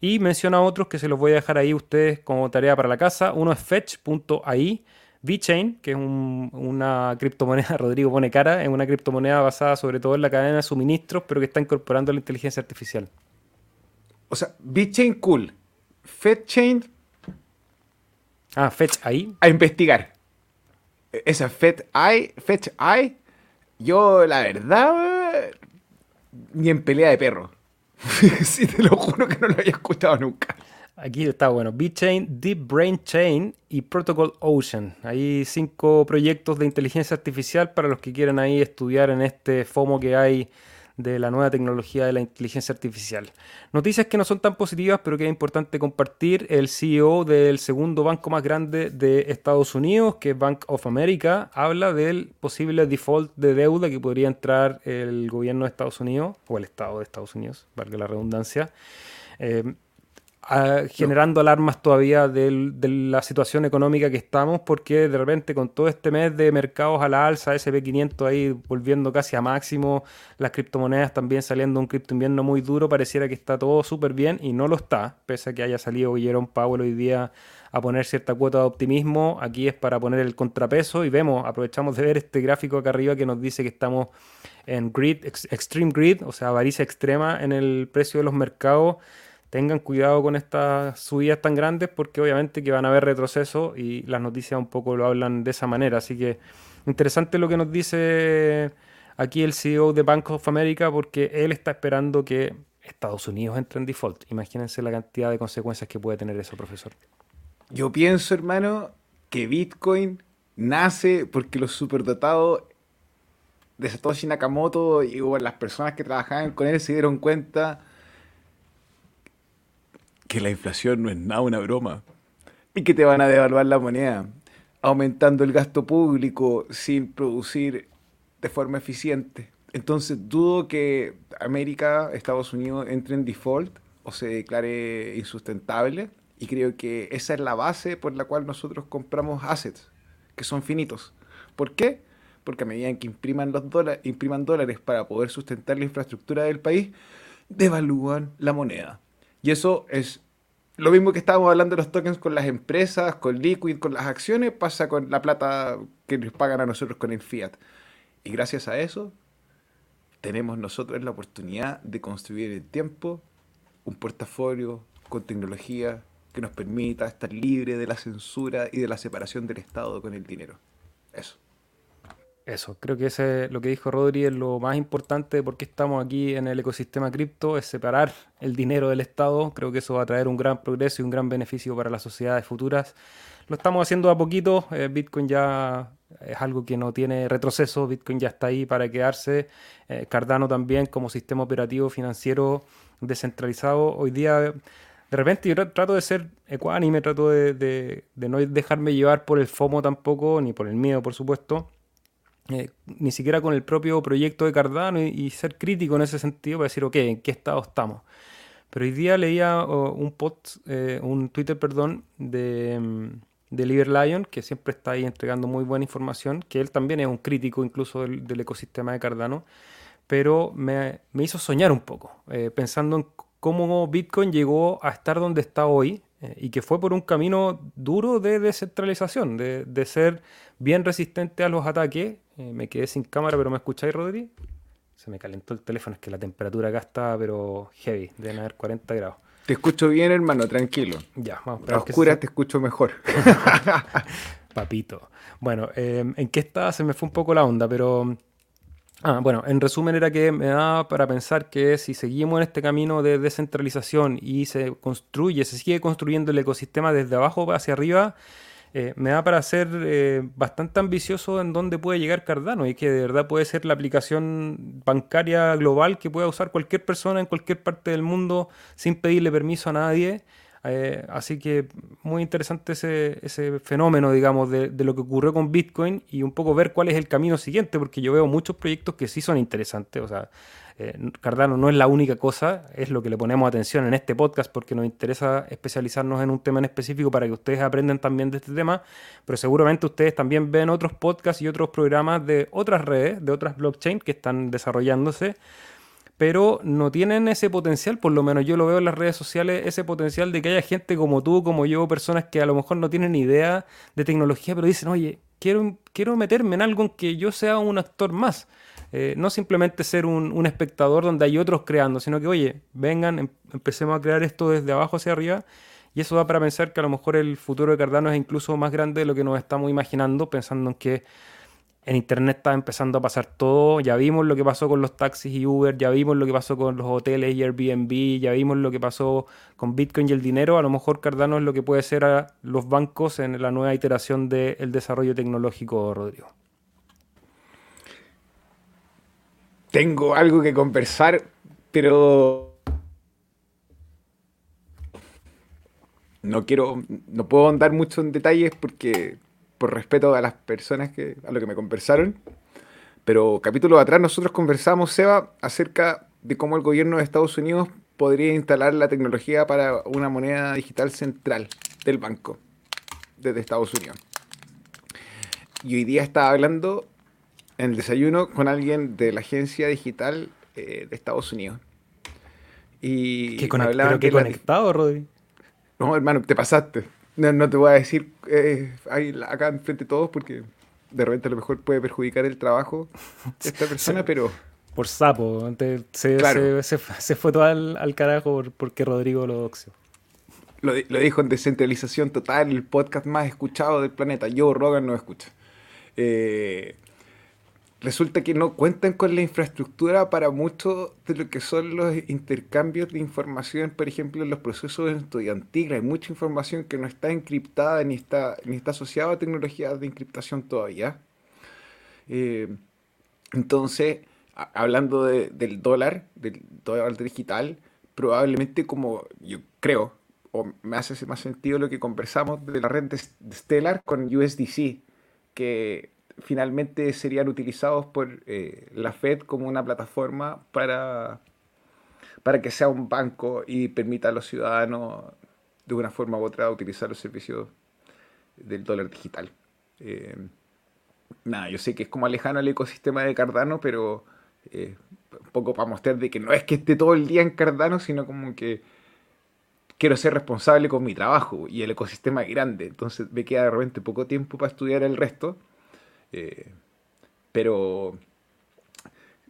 y menciona otros que se los voy a dejar ahí ustedes como tarea para la casa. Uno es fetch.ai, VeChain, que es una criptomoneda, Rodrigo pone cara, es una criptomoneda basada sobre todo en la cadena de suministros, pero que está incorporando la inteligencia artificial. O sea, VeChain cool. FedChain. Ah, Fetch ahí. A investigar. Esa FetAI, FetchAI, yo la verdad, ni en pelea de perro. sí, te lo juro que no lo había escuchado nunca. Aquí está bueno, BitChain, Deep Brain Chain y Protocol Ocean. Hay cinco proyectos de inteligencia artificial para los que quieran ahí estudiar en este FOMO que hay de la nueva tecnología de la inteligencia artificial. Noticias que no son tan positivas, pero que es importante compartir. El CEO del segundo banco más grande de Estados Unidos, que es Bank of America, habla del posible default de deuda que podría entrar el gobierno de Estados Unidos, o el Estado de Estados Unidos, valga la redundancia. Eh, generando alarmas todavía de, la situación económica que estamos, porque de repente con todo este mes de mercados a la alza, SP500 ahí volviendo casi a máximo, las criptomonedas también saliendo un cripto invierno muy duro, pareciera que está todo súper bien y no lo está, pese a que haya salido Jerome Powell hoy día a poner cierta cuota de optimismo, aquí es para poner el contrapeso y vemos, aprovechamos de ver este gráfico acá arriba que nos dice que estamos en grid, extreme grid, o sea, avaricia extrema en el precio de los mercados tengan cuidado con estas subidas tan grandes porque obviamente que van a haber retroceso y las noticias un poco lo hablan de esa manera. Así que interesante lo que nos dice aquí el CEO de Bank of America porque él está esperando que Estados Unidos entre en default. Imagínense la cantidad de consecuencias que puede tener eso, profesor. Yo pienso, hermano, que Bitcoin nace porque los superdotados de Satoshi Nakamoto y las personas que trabajaban con él se dieron cuenta que la inflación no es nada una broma y que te van a devaluar la moneda, aumentando el gasto público sin producir de forma eficiente. Entonces dudo que América, Estados Unidos entre en default o se declare insustentable y creo que esa es la base por la cual nosotros compramos assets, que son finitos. ¿Por qué? Porque a medida que impriman, los dólares, impriman dólares para poder sustentar la infraestructura del país, devalúan la moneda. Y eso es lo mismo que estábamos hablando de los tokens con las empresas, con Liquid, con las acciones, pasa con la plata que nos pagan a nosotros con el fiat. Y gracias a eso, tenemos nosotros la oportunidad de construir en tiempo un portafolio con tecnología que nos permita estar libre de la censura y de la separación del Estado con el dinero. Eso. Eso, creo que ese, lo que dijo Rodri es lo más importante porque estamos aquí en el ecosistema cripto, es separar el dinero del Estado. Creo que eso va a traer un gran progreso y un gran beneficio para las sociedades futuras. Lo estamos haciendo a poquito, eh, Bitcoin ya es algo que no tiene retroceso, Bitcoin ya está ahí para quedarse. Eh, Cardano también como sistema operativo financiero descentralizado. Hoy día de repente yo trato de ser ecuánime, trato de, de, no dejarme llevar por el FOMO tampoco, ni por el miedo, por supuesto. Eh, ni siquiera con el propio proyecto de Cardano y, ser crítico en ese sentido para decir, ok, ¿en qué estado estamos? Pero hoy día leía un post, eh, un Twitter, perdón, de, mm, de Liber Lion, que siempre está ahí entregando muy buena información, que él también es un crítico incluso del, ecosistema de Cardano, pero me, hizo soñar un poco, eh, pensando en cómo Bitcoin llegó a estar donde está hoy, y que fue por un camino duro de descentralización, de, de, ser bien resistente a los ataques eh, me quedé sin cámara, pero ¿me escucháis, Rodri? Se me calentó el teléfono, es que la temperatura acá está, pero heavy, deben haber 40 grados. Te escucho bien, hermano, tranquilo. Ya, vamos. A oscura te escucho mejor. Papito. Bueno, em, ¿en qué estaba? Se me fue un poco la onda, pero... Ah, bueno, en resumen era que me da para pensar que si seguimos en este camino de descentralización y se construye, se sigue construyendo el ecosistema desde abajo hacia arriba, eh, me da para ser eh, bastante ambicioso en dónde puede llegar Cardano y que de verdad puede ser la aplicación bancaria global que pueda usar cualquier persona en cualquier parte del mundo sin pedirle permiso a nadie. Eh, así que muy interesante ese, ese fenómeno, digamos, de, lo que ocurrió con Bitcoin y un poco ver cuál es el camino siguiente, porque yo veo muchos proyectos que sí son interesantes. O sea, eh, Cardano no es la única cosa, es lo que le ponemos atención en este podcast porque nos interesa especializarnos en un tema en específico para que ustedes aprendan también de este tema, pero seguramente ustedes también ven otros podcasts y otros programas de otras redes, de otras blockchains que están desarrollándose, pero no tienen ese potencial, por lo menos yo lo veo en las redes sociales, ese potencial de que haya gente como tú, como yo, personas que a lo mejor no tienen idea de tecnología, pero dicen, oye, quiero, quiero meterme en algo en que yo sea un actor más. Eh, no simplemente ser un, espectador donde hay otros creando, sino que, oye, vengan, em, empecemos a crear esto desde abajo hacia arriba. Y eso da para pensar que a lo mejor el futuro de Cardano es incluso más grande de lo que nos estamos imaginando, pensando en que en Internet está empezando a pasar todo. Ya vimos lo que pasó con los taxis y Uber, ya vimos lo que pasó con los hoteles y Airbnb, ya vimos lo que pasó con Bitcoin y el dinero. A lo mejor Cardano es lo que puede ser a los bancos en la nueva iteración del desarrollo tecnológico, Rodrigo. tengo algo que conversar, pero no quiero, no puedo andar mucho en detalles porque por respeto a las personas que a lo que me conversaron. Pero capítulo atrás nosotros conversamos, Seba, acerca de cómo el gobierno de Estados Unidos podría instalar la tecnología para una moneda digital central del banco desde Estados Unidos. Y hoy día estaba hablando en el desayuno con alguien de la agencia digital eh, de Estados Unidos. Y ¿Qué, ¿Pero qué conectado, Rodri? No, hermano, te pasaste. No, te voy a decir eh, ahí, acá enfrente de todos porque de repente a lo mejor puede perjudicar el trabajo de esta persona, pero... Por sapo, antes se, se, fue todo al, carajo porque Rodrigo lo doxió. Lo, lo, dijo en descentralización total, el podcast más escuchado del planeta. Yo, Rogan, no escucha. Eh, resulta que no cuentan con la infraestructura para mucho de lo que son los intercambios de información, por ejemplo, en los procesos estudiantiles. Hay mucha información que no está encriptada ni está, ni está asociada a tecnologías de encriptación todavía. Eh, entonces, hablando del dólar, del dólar digital, probablemente como yo creo, o me hace más sentido lo que conversamos de la red de Stellar con USDC, que finalmente serían utilizados por eh, la Fed como una plataforma para, para que sea un banco y permita a los ciudadanos de una forma u otra utilizar los servicios del dólar digital. Eh, nada, yo sé que es como lejano al ecosistema de Cardano, pero eh, un poco para mostrar de que no es que esté todo el día en Cardano, sino como que quiero ser responsable con mi trabajo y el ecosistema es grande. Entonces me queda de repente poco tiempo para estudiar el resto. Eh, pero,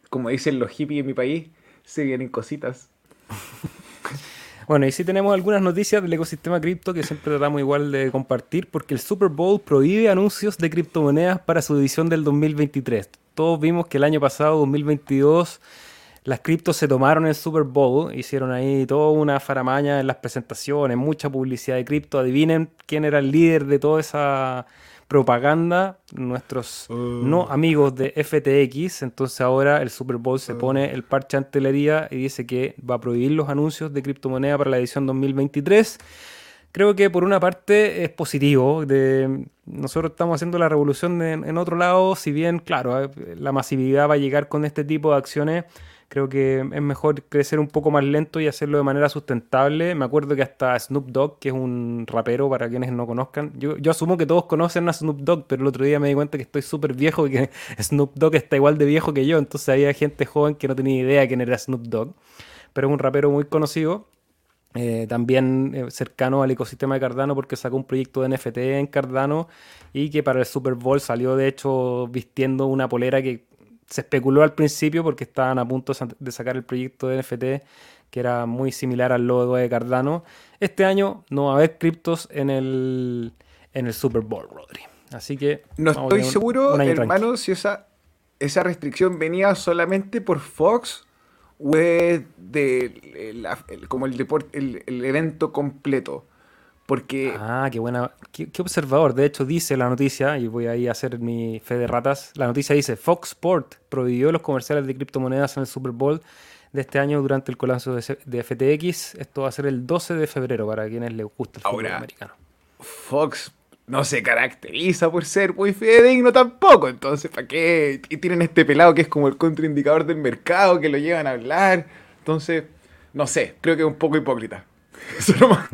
como dicen los hippies en mi país, se vienen cositas. Bueno, y sí tenemos algunas noticias del ecosistema cripto que siempre tratamos igual de compartir, porque el Super Bowl prohíbe anuncios de criptomonedas para su edición del 2023. Todos vimos que el año pasado, 2022, las criptos se tomaron el Super Bowl, hicieron ahí toda una faramaña en las presentaciones, mucha publicidad de cripto. Adivinen quién era el líder de toda esa propaganda nuestros oh. no amigos de FTX. Entonces ahora el Super Bowl se oh. pone el parche antelería y dice que va a prohibir los anuncios de criptomoneda para la edición 2023. Creo que por una parte es positivo. De, nosotros estamos haciendo la revolución en otro lado, si bien, claro, eh, la masividad va a llegar con este tipo de acciones Creo que es mejor crecer un poco más lento y hacerlo de manera sustentable. Me acuerdo que hasta Snoop Dogg, que es un rapero para quienes no conozcan, yo, yo asumo que todos conocen a Snoop Dogg, pero el otro día me di cuenta que estoy súper viejo y que Snoop Dogg está igual de viejo que yo, entonces había gente joven que no tenía idea quién era Snoop Dogg, pero es un rapero muy conocido. Eh, también eh, cercano al ecosistema de Cardano porque sacó un proyecto de NFT en Cardano y que para el Super Bowl salió de hecho vistiendo una polera que se especuló al principio porque estaban a punto de sacar el proyecto de NFT que era muy similar al logo de Cardano. Este año no va a haber criptos en el, en el Super Bowl, Rodri. Así que... No estoy seguro, hermano, si esa, esa restricción venía solamente por Fox o es de, como el, deporte, el evento completo. Porque... Ah, qué buena, qué, observador. De hecho, dice la noticia, y voy ahí a hacer mi fe de ratas, la noticia dice, Fox Sport prohibió los comerciales de criptomonedas en el Super Bowl de este año durante el colapso de, FTX. Esto va a ser el 12 de febrero para quienes les gusta el fútbol americano. Fox no se caracteriza por ser muy fidedigno tampoco. Entonces, ¿para qué? Y tienen este pelado que es como el contraindicador del mercado, que lo llevan a hablar. Entonces, no sé, creo que es un poco hipócrita. Eso nomás.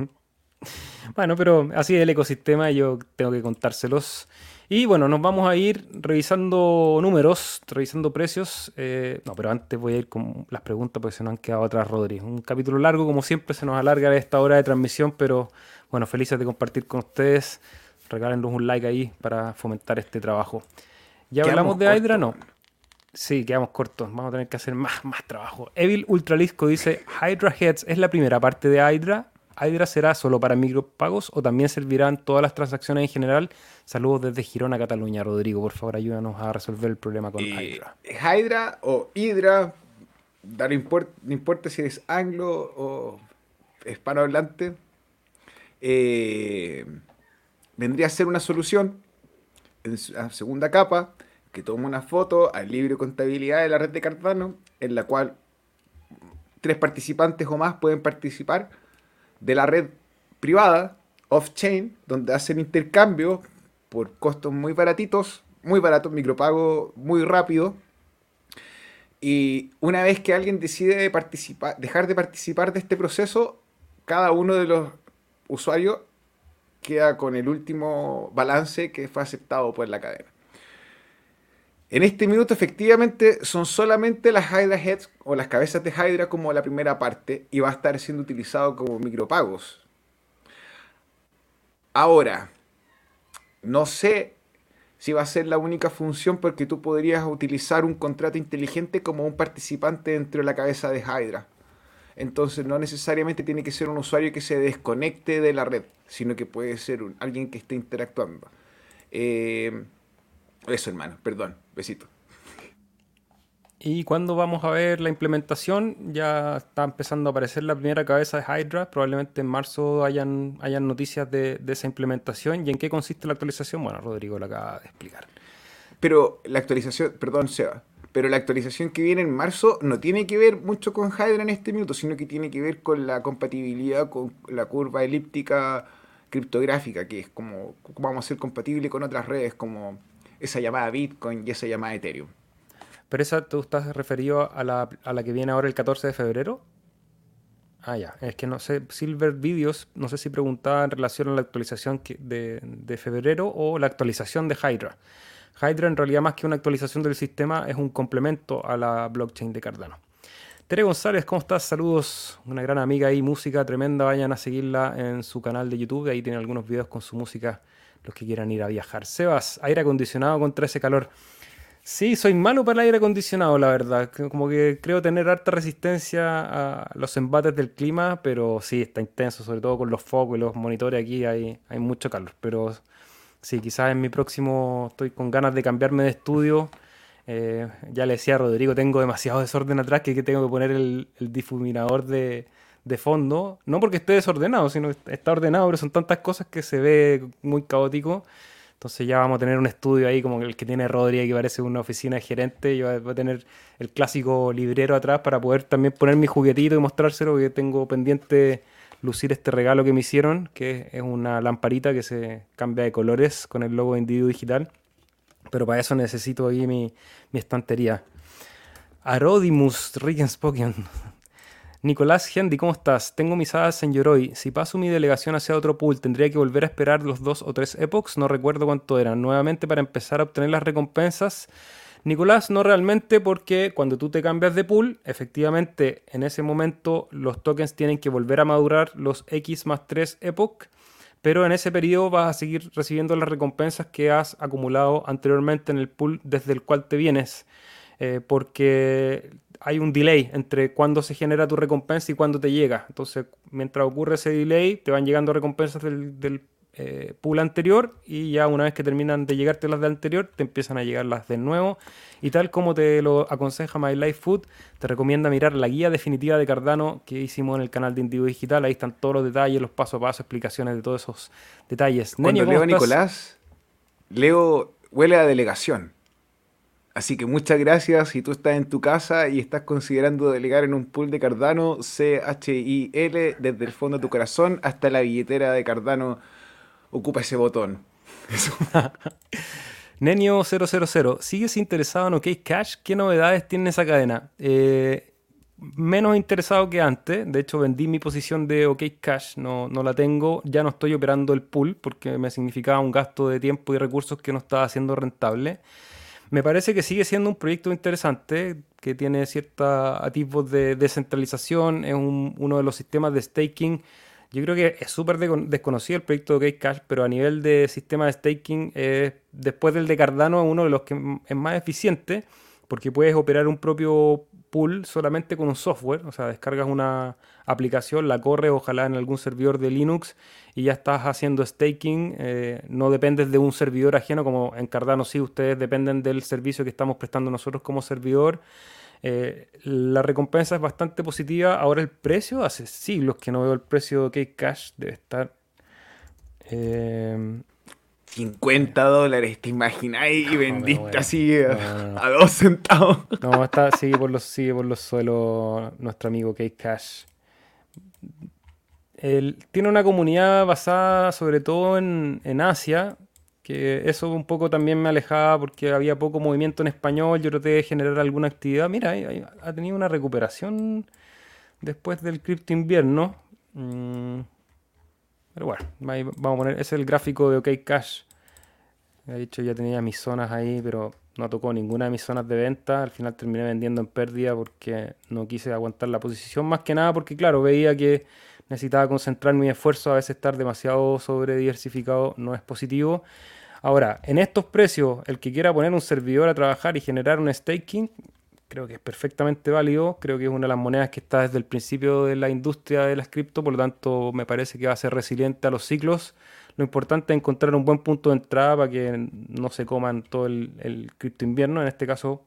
Bueno, pero así es el ecosistema y yo tengo que contárselos. Y bueno, nos vamos a ir revisando números, revisando precios. Eh, no, pero antes voy a ir con las preguntas porque se nos han quedado atrás, Rodri. Un capítulo largo, como siempre, se nos alarga esta hora de transmisión, pero bueno, felices de compartir con ustedes. Regálenos un like ahí para fomentar este trabajo. ¿Ya hablamos de Hydra? No. Sí, quedamos cortos. Vamos a tener que hacer más, más trabajo. Evil Ultralisco dice: Hydra Heads es la primera parte de Hydra. Hydra será solo para micropagos o también servirán todas las transacciones en general. Saludos desde Girona, Cataluña. Rodrigo, por favor, ayúdanos a resolver el problema con Hydra. Hydra o Hydra, no importa, si es anglo o hispanohablante, eh, vendría a ser una solución en la segunda capa que toma una foto al libro de contabilidad de la red de Cardano, en la cual tres participantes o más pueden participar de la red privada, off-chain, donde hacen intercambio por costos muy baratitos, muy baratos, micropago muy rápido. Y una vez que alguien decide dejar de participar de este proceso, cada uno de los usuarios queda con el último balance que fue aceptado por la cadena. En este minuto efectivamente son solamente las Hydra Heads o las cabezas de Hydra como la primera parte y va a estar siendo utilizado como micropagos. Ahora, no sé si va a ser la única función porque tú podrías utilizar un contrato inteligente como un participante dentro de la cabeza de Hydra. Entonces no necesariamente tiene que ser un usuario que se desconecte de la red, sino que puede ser alguien que esté interactuando. Eh, eso, hermano, perdón, besito. ¿Y cuándo vamos a ver la implementación? Ya está empezando a aparecer la primera cabeza de Hydra. Probablemente en marzo hayan, hayan noticias de, esa implementación. ¿Y en qué consiste la actualización? Bueno, Rodrigo lo acaba de explicar. Pero la actualización, perdón, Seba, pero la actualización que viene en marzo no tiene que ver mucho con Hydra en este minuto, sino que tiene que ver con la compatibilidad con la curva elíptica criptográfica, que es como, como vamos a ser compatible con otras redes como esa llamada Bitcoin y esa llamada Ethereum. ¿Pero esa tú estás referido a la, a la que viene ahora el 14 de febrero? Ah, ya. Es que no sé, Silver Videos, no sé si preguntaba en relación a la actualización de, de, febrero o la actualización de Hydra. Hydra en realidad más que una actualización del sistema es un complemento a la blockchain de Cardano. Tere González, ¿cómo estás? Saludos, una gran amiga ahí, música tremenda, vayan a seguirla en su canal de YouTube, ahí tiene algunos videos con su música los que quieran ir a viajar. Sebas, aire acondicionado contra ese calor. Sí, soy malo para el aire acondicionado, la verdad. Como que creo tener harta resistencia a los embates del clima, pero sí, está intenso, sobre todo con los focos y los monitores aquí hay, hay mucho calor. Pero sí, quizás en mi próximo estoy con ganas de cambiarme de estudio. Eh, ya le decía a Rodrigo, tengo demasiado desorden atrás que tengo que poner el difuminador de, de fondo, no porque esté desordenado, sino que está ordenado, pero son tantas cosas que se ve muy caótico. Entonces ya vamos a tener un estudio ahí como el que tiene Rodri, que parece una oficina de gerente. Yo voy a tener el clásico librero atrás para poder también poner mi juguetito y mostrárselo, porque tengo pendiente lucir este regalo que me hicieron, que es una lamparita que se cambia de colores con el logo de Individuo Digital. Pero para eso necesito ahí mi, mi estantería. Arodimus Spoken. Nicolás Hendy, ¿cómo estás? Tengo mis hadas en Yoroi. Si paso mi delegación hacia otro pool, ¿tendría que volver a esperar los dos o tres epochs? No recuerdo cuánto eran. Nuevamente para empezar a obtener las recompensas. Nicolás, no realmente porque cuando tú te cambias de pool, efectivamente en ese momento los tokens tienen que volver a madurar los X más 3 epoch, pero en ese periodo vas a seguir recibiendo las recompensas que has acumulado anteriormente en el pool desde el cual te vienes. Eh, porque hay un delay entre cuando se genera tu recompensa y cuando te llega. Entonces, mientras ocurre ese delay, te van llegando recompensas del, eh, pool anterior y ya una vez que terminan de llegarte las del anterior, te empiezan a llegar las del nuevo. Y tal como te lo aconseja My Life Food, te recomienda mirar la guía definitiva de Cardano que hicimos en el canal de Indigo Digital. Ahí están todos los detalles, los paso a paso, explicaciones de todos esos detalles. Cuando leo a Nicolás, leo, huele a delegación. Así que muchas gracias si tú estás en tu casa y estás considerando delegar en un pool de Cardano, C-H-I-L, desde el fondo de tu corazón hasta la billetera de Cardano, ocupa ese botón. Nenio000, ¿sigues interesado en OK Cash? ¿Qué novedades tiene esa cadena? Eh, menos interesado que antes. De hecho, vendí mi posición de OK Cash, no, no la tengo. Ya no estoy operando el pool porque me significaba un gasto de tiempo y recursos que no estaba haciendo rentable. Me parece que sigue siendo un proyecto interesante, que tiene ciertos atisbos de descentralización, es uno de los sistemas de staking. Yo creo que es súper desconocido el proyecto de Cash, pero a nivel de sistema de staking, después del de Cardano, es uno de los que es más eficiente, porque puedes operar un propio pool solamente con un software, o sea, descargas una aplicación, la corres ojalá en algún servidor de Linux y ya estás haciendo staking, eh, no dependes de un servidor ajeno como en Cardano sí, ustedes dependen del servicio que estamos prestando nosotros como servidor. Eh, la recompensa es bastante positiva. Ahora el precio, hace siglos que no veo el precio de Cash, debe estar... Eh, 50 dólares, ¿te imagináis? Y vendiste así a, dos centavos. No, está, sigue por los, sigue por los suelos nuestro amigo Kate Cash. Él tiene una comunidad basada sobre todo en, en, Asia, que eso un poco también me alejaba porque había poco movimiento en español, yo traté de generar alguna actividad. Mira, ha tenido una recuperación después del cripto invierno. Mm, pero bueno, vamos a poner, ese es el gráfico de OK Cash. He dicho, ya tenía mis zonas ahí, pero no tocó ninguna de mis zonas de venta. Al final terminé vendiendo en pérdida porque no quise aguantar la posición. Más que nada porque, claro, veía que necesitaba concentrar mi esfuerzo. A veces estar demasiado sobre diversificado no es positivo. Ahora, en estos precios, el que quiera poner un servidor a trabajar y generar un staking, creo que es perfectamente válido. Creo que es una de las monedas que está desde el principio de la industria de las cripto, por lo tanto me parece que va a ser resiliente a los ciclos. Lo importante es encontrar un buen punto de entrada para que no se coman todo el, cripto invierno. En este caso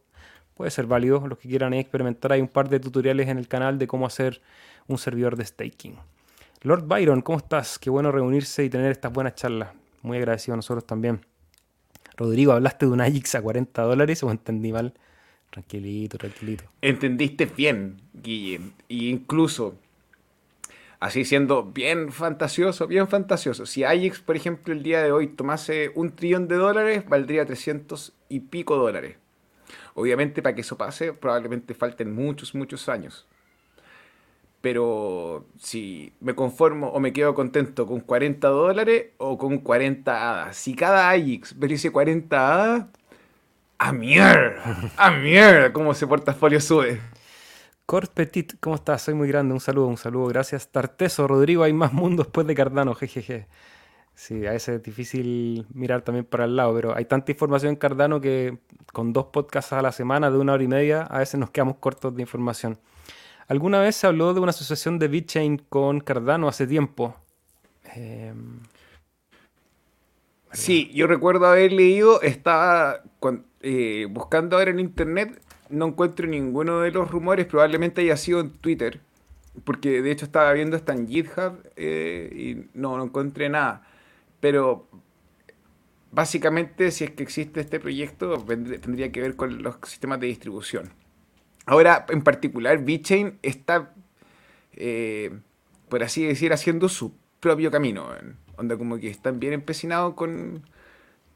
puede ser válido. Los que quieran experimentar, hay un par de tutoriales en el canal de cómo hacer un servidor de staking. Lord Byron, ¿cómo estás? Qué bueno reunirse y tener estas buenas charlas. Muy agradecido a nosotros también. Rodrigo, ¿hablaste de un AJIX a 40 dólares o entendí mal? Tranquilito, tranquilito. Entendiste bien, Guille. Y incluso, así siendo bien fantasioso, bien fantasioso. Si Ajax, por ejemplo, el día de hoy tomase un trillón de dólares, valdría 300 y pico dólares. Obviamente, para que eso pase, probablemente falten muchos, muchos años. Pero si me conformo o me quedo contento con 40 dólares o con 40 hadas. Si cada Ajax dice 40 hadas, ¡A mierda! ¡A mierda! ¿Cómo ese portafolio sube? Cort Petit, ¿cómo estás? Soy muy grande. Un saludo, un saludo. Gracias. Tarteso, Rodrigo, hay más mundo después de Cardano. Jejeje. Sí, a veces es difícil mirar también para el lado, pero hay tanta información en Cardano que con dos podcasts a la semana de una hora y media a veces nos quedamos cortos de información. ¿Alguna vez se habló de una asociación de BitChain con Cardano hace tiempo? Eh, Sí, yo recuerdo haber leído, estaba eh, buscando ahora en internet, no encuentro ninguno de los rumores, probablemente haya sido en Twitter, porque de hecho estaba viendo hasta en GitHub eh, y no, no encontré nada. Pero básicamente si es que existe este proyecto, tendría que ver con los sistemas de distribución. Ahora, en particular, VeChain está, eh, por así decir, haciendo su propio camino. Onda como que están bien empecinados con,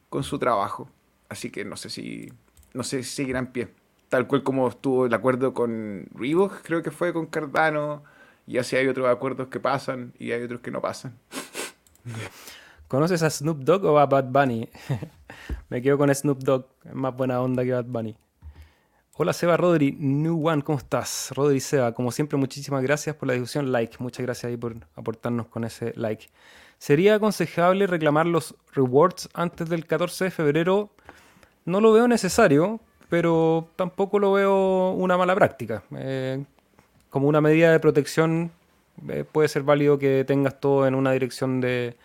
con su trabajo. Así que no sé si. No sé si seguirán pie. Tal cual como estuvo el acuerdo con Reebok, creo que fue con Cardano. Y así hay otros acuerdos que pasan y hay otros que no pasan. ¿Conoces a Snoop Dogg o a Bad Bunny? Me quedo con Snoop Dogg. Es más buena onda que Bad Bunny. Hola Seba Rodri, New One, ¿cómo estás? Rodri Seba, como siempre, muchísimas gracias por la difusión. Like, muchas gracias ahí por aportarnos con ese like. ¿Sería aconsejable reclamar los rewards antes del 14 de febrero? No lo veo necesario, pero tampoco lo veo una mala práctica. Eh, como una medida de protección eh, puede ser válido que tengas todo en una dirección de,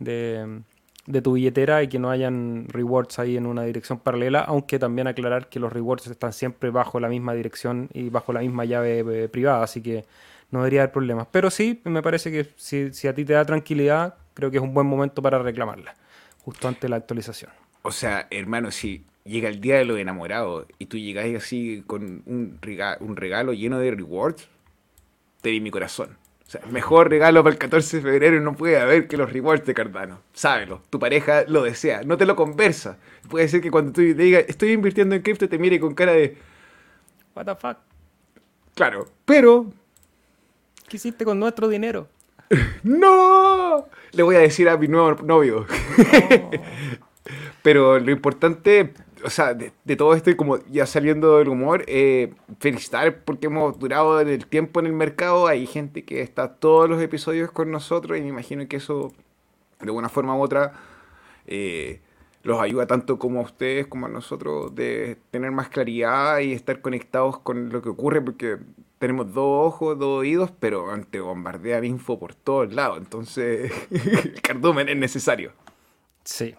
de, tu billetera y que no hayan rewards ahí en una dirección paralela, aunque también aclarar que los rewards están siempre bajo la misma dirección y bajo la misma llave eh, privada, así que no debería haber problemas. Pero sí, me parece que si, a ti te da tranquilidad, creo que es un buen momento para reclamarla, justo antes de la actualización. O sea, hermano, si llega el día de los enamorados y tú llegas así con un regalo, un regalo lleno de rewards, te di mi corazón. O sea, mejor regalo para el 14 de febrero no puede haber que los rewards de Cardano. Sábelo, tu pareja lo desea, no te lo conversa. Puede ser que cuando tú te digas, estoy invirtiendo en cripto, te mire con cara de... What the fuck. Claro, pero ¿Qué hiciste con nuestro dinero? ¡No! Le voy a decir a mi nuevo novio. Pero lo importante, o sea, de, todo esto, como ya saliendo del humor, eh, felicitar porque hemos durado en el tiempo en el mercado. Hay gente que está todos los episodios con nosotros y me imagino que eso, de una forma u otra, eh, los ayuda tanto como a ustedes como a nosotros de tener más claridad y estar conectados con lo que ocurre, porque tenemos dos ojos, dos oídos, pero ante bombardear info por todos lados. Entonces, el cardumen es necesario. Sí.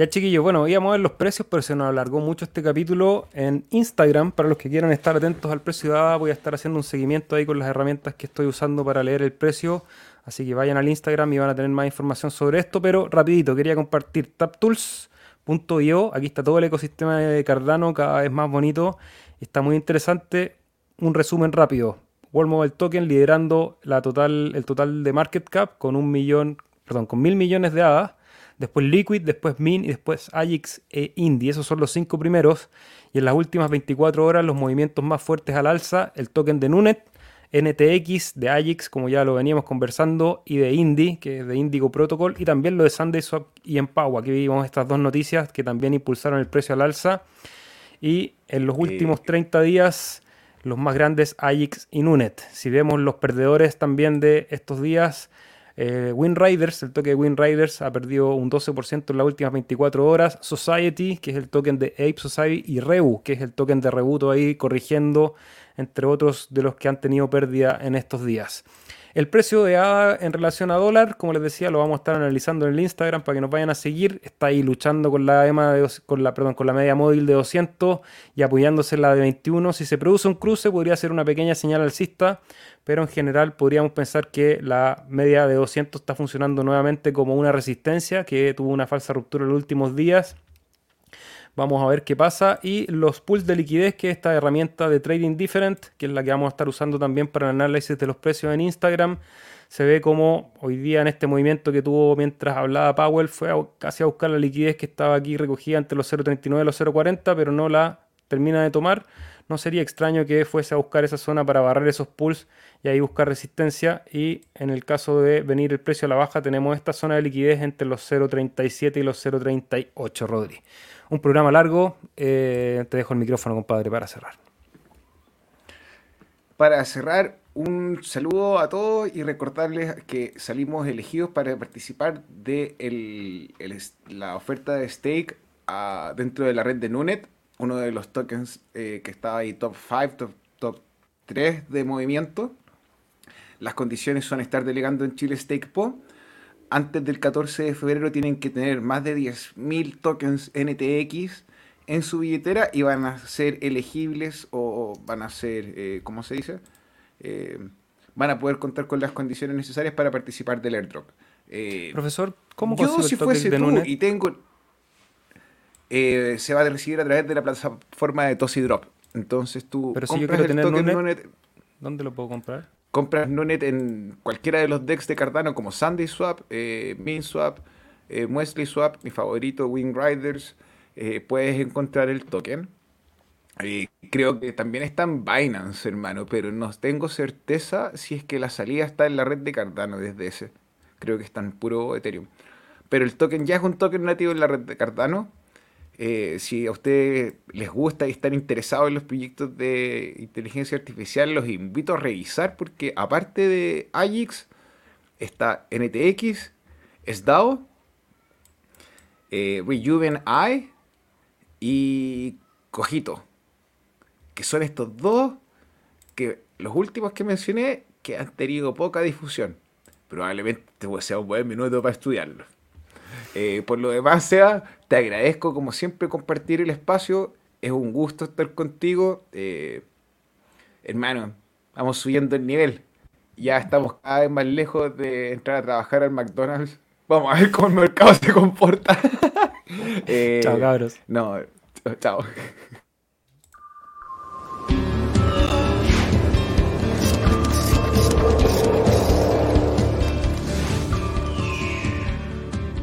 Ya chiquillos, bueno, íbamos a ver los precios, pero se nos alargó mucho este capítulo en Instagram. Para los que quieran estar atentos al precio de ADA, voy a estar haciendo un seguimiento ahí con las herramientas que estoy usando para leer el precio. Así que vayan al Instagram y van a tener más información sobre esto. Pero rapidito, quería compartir taptools.io. Aquí está todo el ecosistema de Cardano, cada vez más bonito. Está muy interesante. Un resumen rápido. World Mobile Token liderando la total, el total de market cap con un millón, perdón, con mil millones de ADA después Liquid, después Min y después Ajax e Indy. Esos son los cinco primeros. Y en las últimas 24 horas los movimientos más fuertes al alza, el token de Nunet, NTX, de Ajax, como ya lo veníamos conversando, y de Indy, que es de Indigo Protocol, y también lo de SundaySwap y Empower. Aquí vimos estas dos noticias que también impulsaron el precio al alza. Y en los últimos 30 días, los más grandes Ajax y Nunet. Si vemos los perdedores también de estos días, eh, Riders, el toque de Win Riders ha perdido un 12% en las últimas 24 horas. Society, que es el token de Ape Society, y Rebu, que es el token de Rebuto ahí corrigiendo, entre otros de los que han tenido pérdida en estos días. El precio de ADA en relación a dólar, como les decía, lo vamos a estar analizando en el Instagram para que nos vayan a seguir. Está ahí luchando con la, perdón, con la media móvil de 200 y apoyándose en la de 21. Si se produce un cruce, podría ser una pequeña señal alcista, pero en general podríamos pensar que la media de 200 está funcionando nuevamente como una resistencia que tuvo una falsa ruptura en los últimos días Vamos a ver qué pasa. Y los pools de liquidez, que es esta herramienta de Trading Different, que es la que vamos a estar usando también para el análisis de los precios en Instagram. Se ve como hoy día en este movimiento que tuvo mientras hablaba Powell fue casi a buscar la liquidez que estaba aquí recogida entre los 0.39 y los 0.40, pero no la termina de tomar. No sería extraño que fuese a buscar esa zona para barrer esos pools y ahí buscar resistencia. Y en el caso de venir el precio a la baja, tenemos esta zona de liquidez entre los 0.37 y los 0.38, Rodri un programa largo. Eh, te dejo el micrófono, compadre, para cerrar. Para cerrar, un saludo a todos y recordarles que salimos elegidos para participar de la oferta de stake ah, dentro de la red de Nunet, uno de los tokens eh, que estaba ahí top 5, top, top 3 de movimiento. Las condiciones son estar delegando en Chile Stake Po antes del 14 de febrero tienen que tener más de 10.000 tokens NTX en su billetera y van a ser elegibles o van a ser, eh, ¿cómo se dice? Eh, van a poder contar con las condiciones necesarias para participar del airdrop. Eh, Profesor, ¿cómo yo si fuese tú y tengo se va a recibir a través de la plataforma de Tosi Drop. Entonces tú Pero si yo quiero tener Nunet, ¿dónde lo puedo comprar? Compras Nunet en cualquiera de los decks de Cardano como Sunday Swap, eh, MinSwap, eh, Swap, mi favorito, Wing Riders, eh, puedes encontrar el token. Creo que también está en Binance, hermano, pero no tengo certeza si es que la salida está en la red de Cardano desde ese. Creo que está en puro Ethereum. Pero el token ya es un token nativo en la red de Cardano eh, si a ustedes les gusta y están interesados en los proyectos de inteligencia artificial, los invito a revisar porque aparte de Ajax está NTX, SDAO, eh, Rejuven Eye y Cojito, que son estos dos que los últimos que mencioné que han tenido poca difusión. Probablemente sea un buen minuto para estudiarlos. Eh, por lo demás, sea, te agradezco como siempre compartir el espacio. Es un gusto estar contigo. Eh, hermano, vamos subiendo el nivel. Ya estamos cada vez más lejos de entrar a trabajar al McDonald's. Vamos a ver cómo el mercado se comporta. Eh, chao, cabros. No, chao.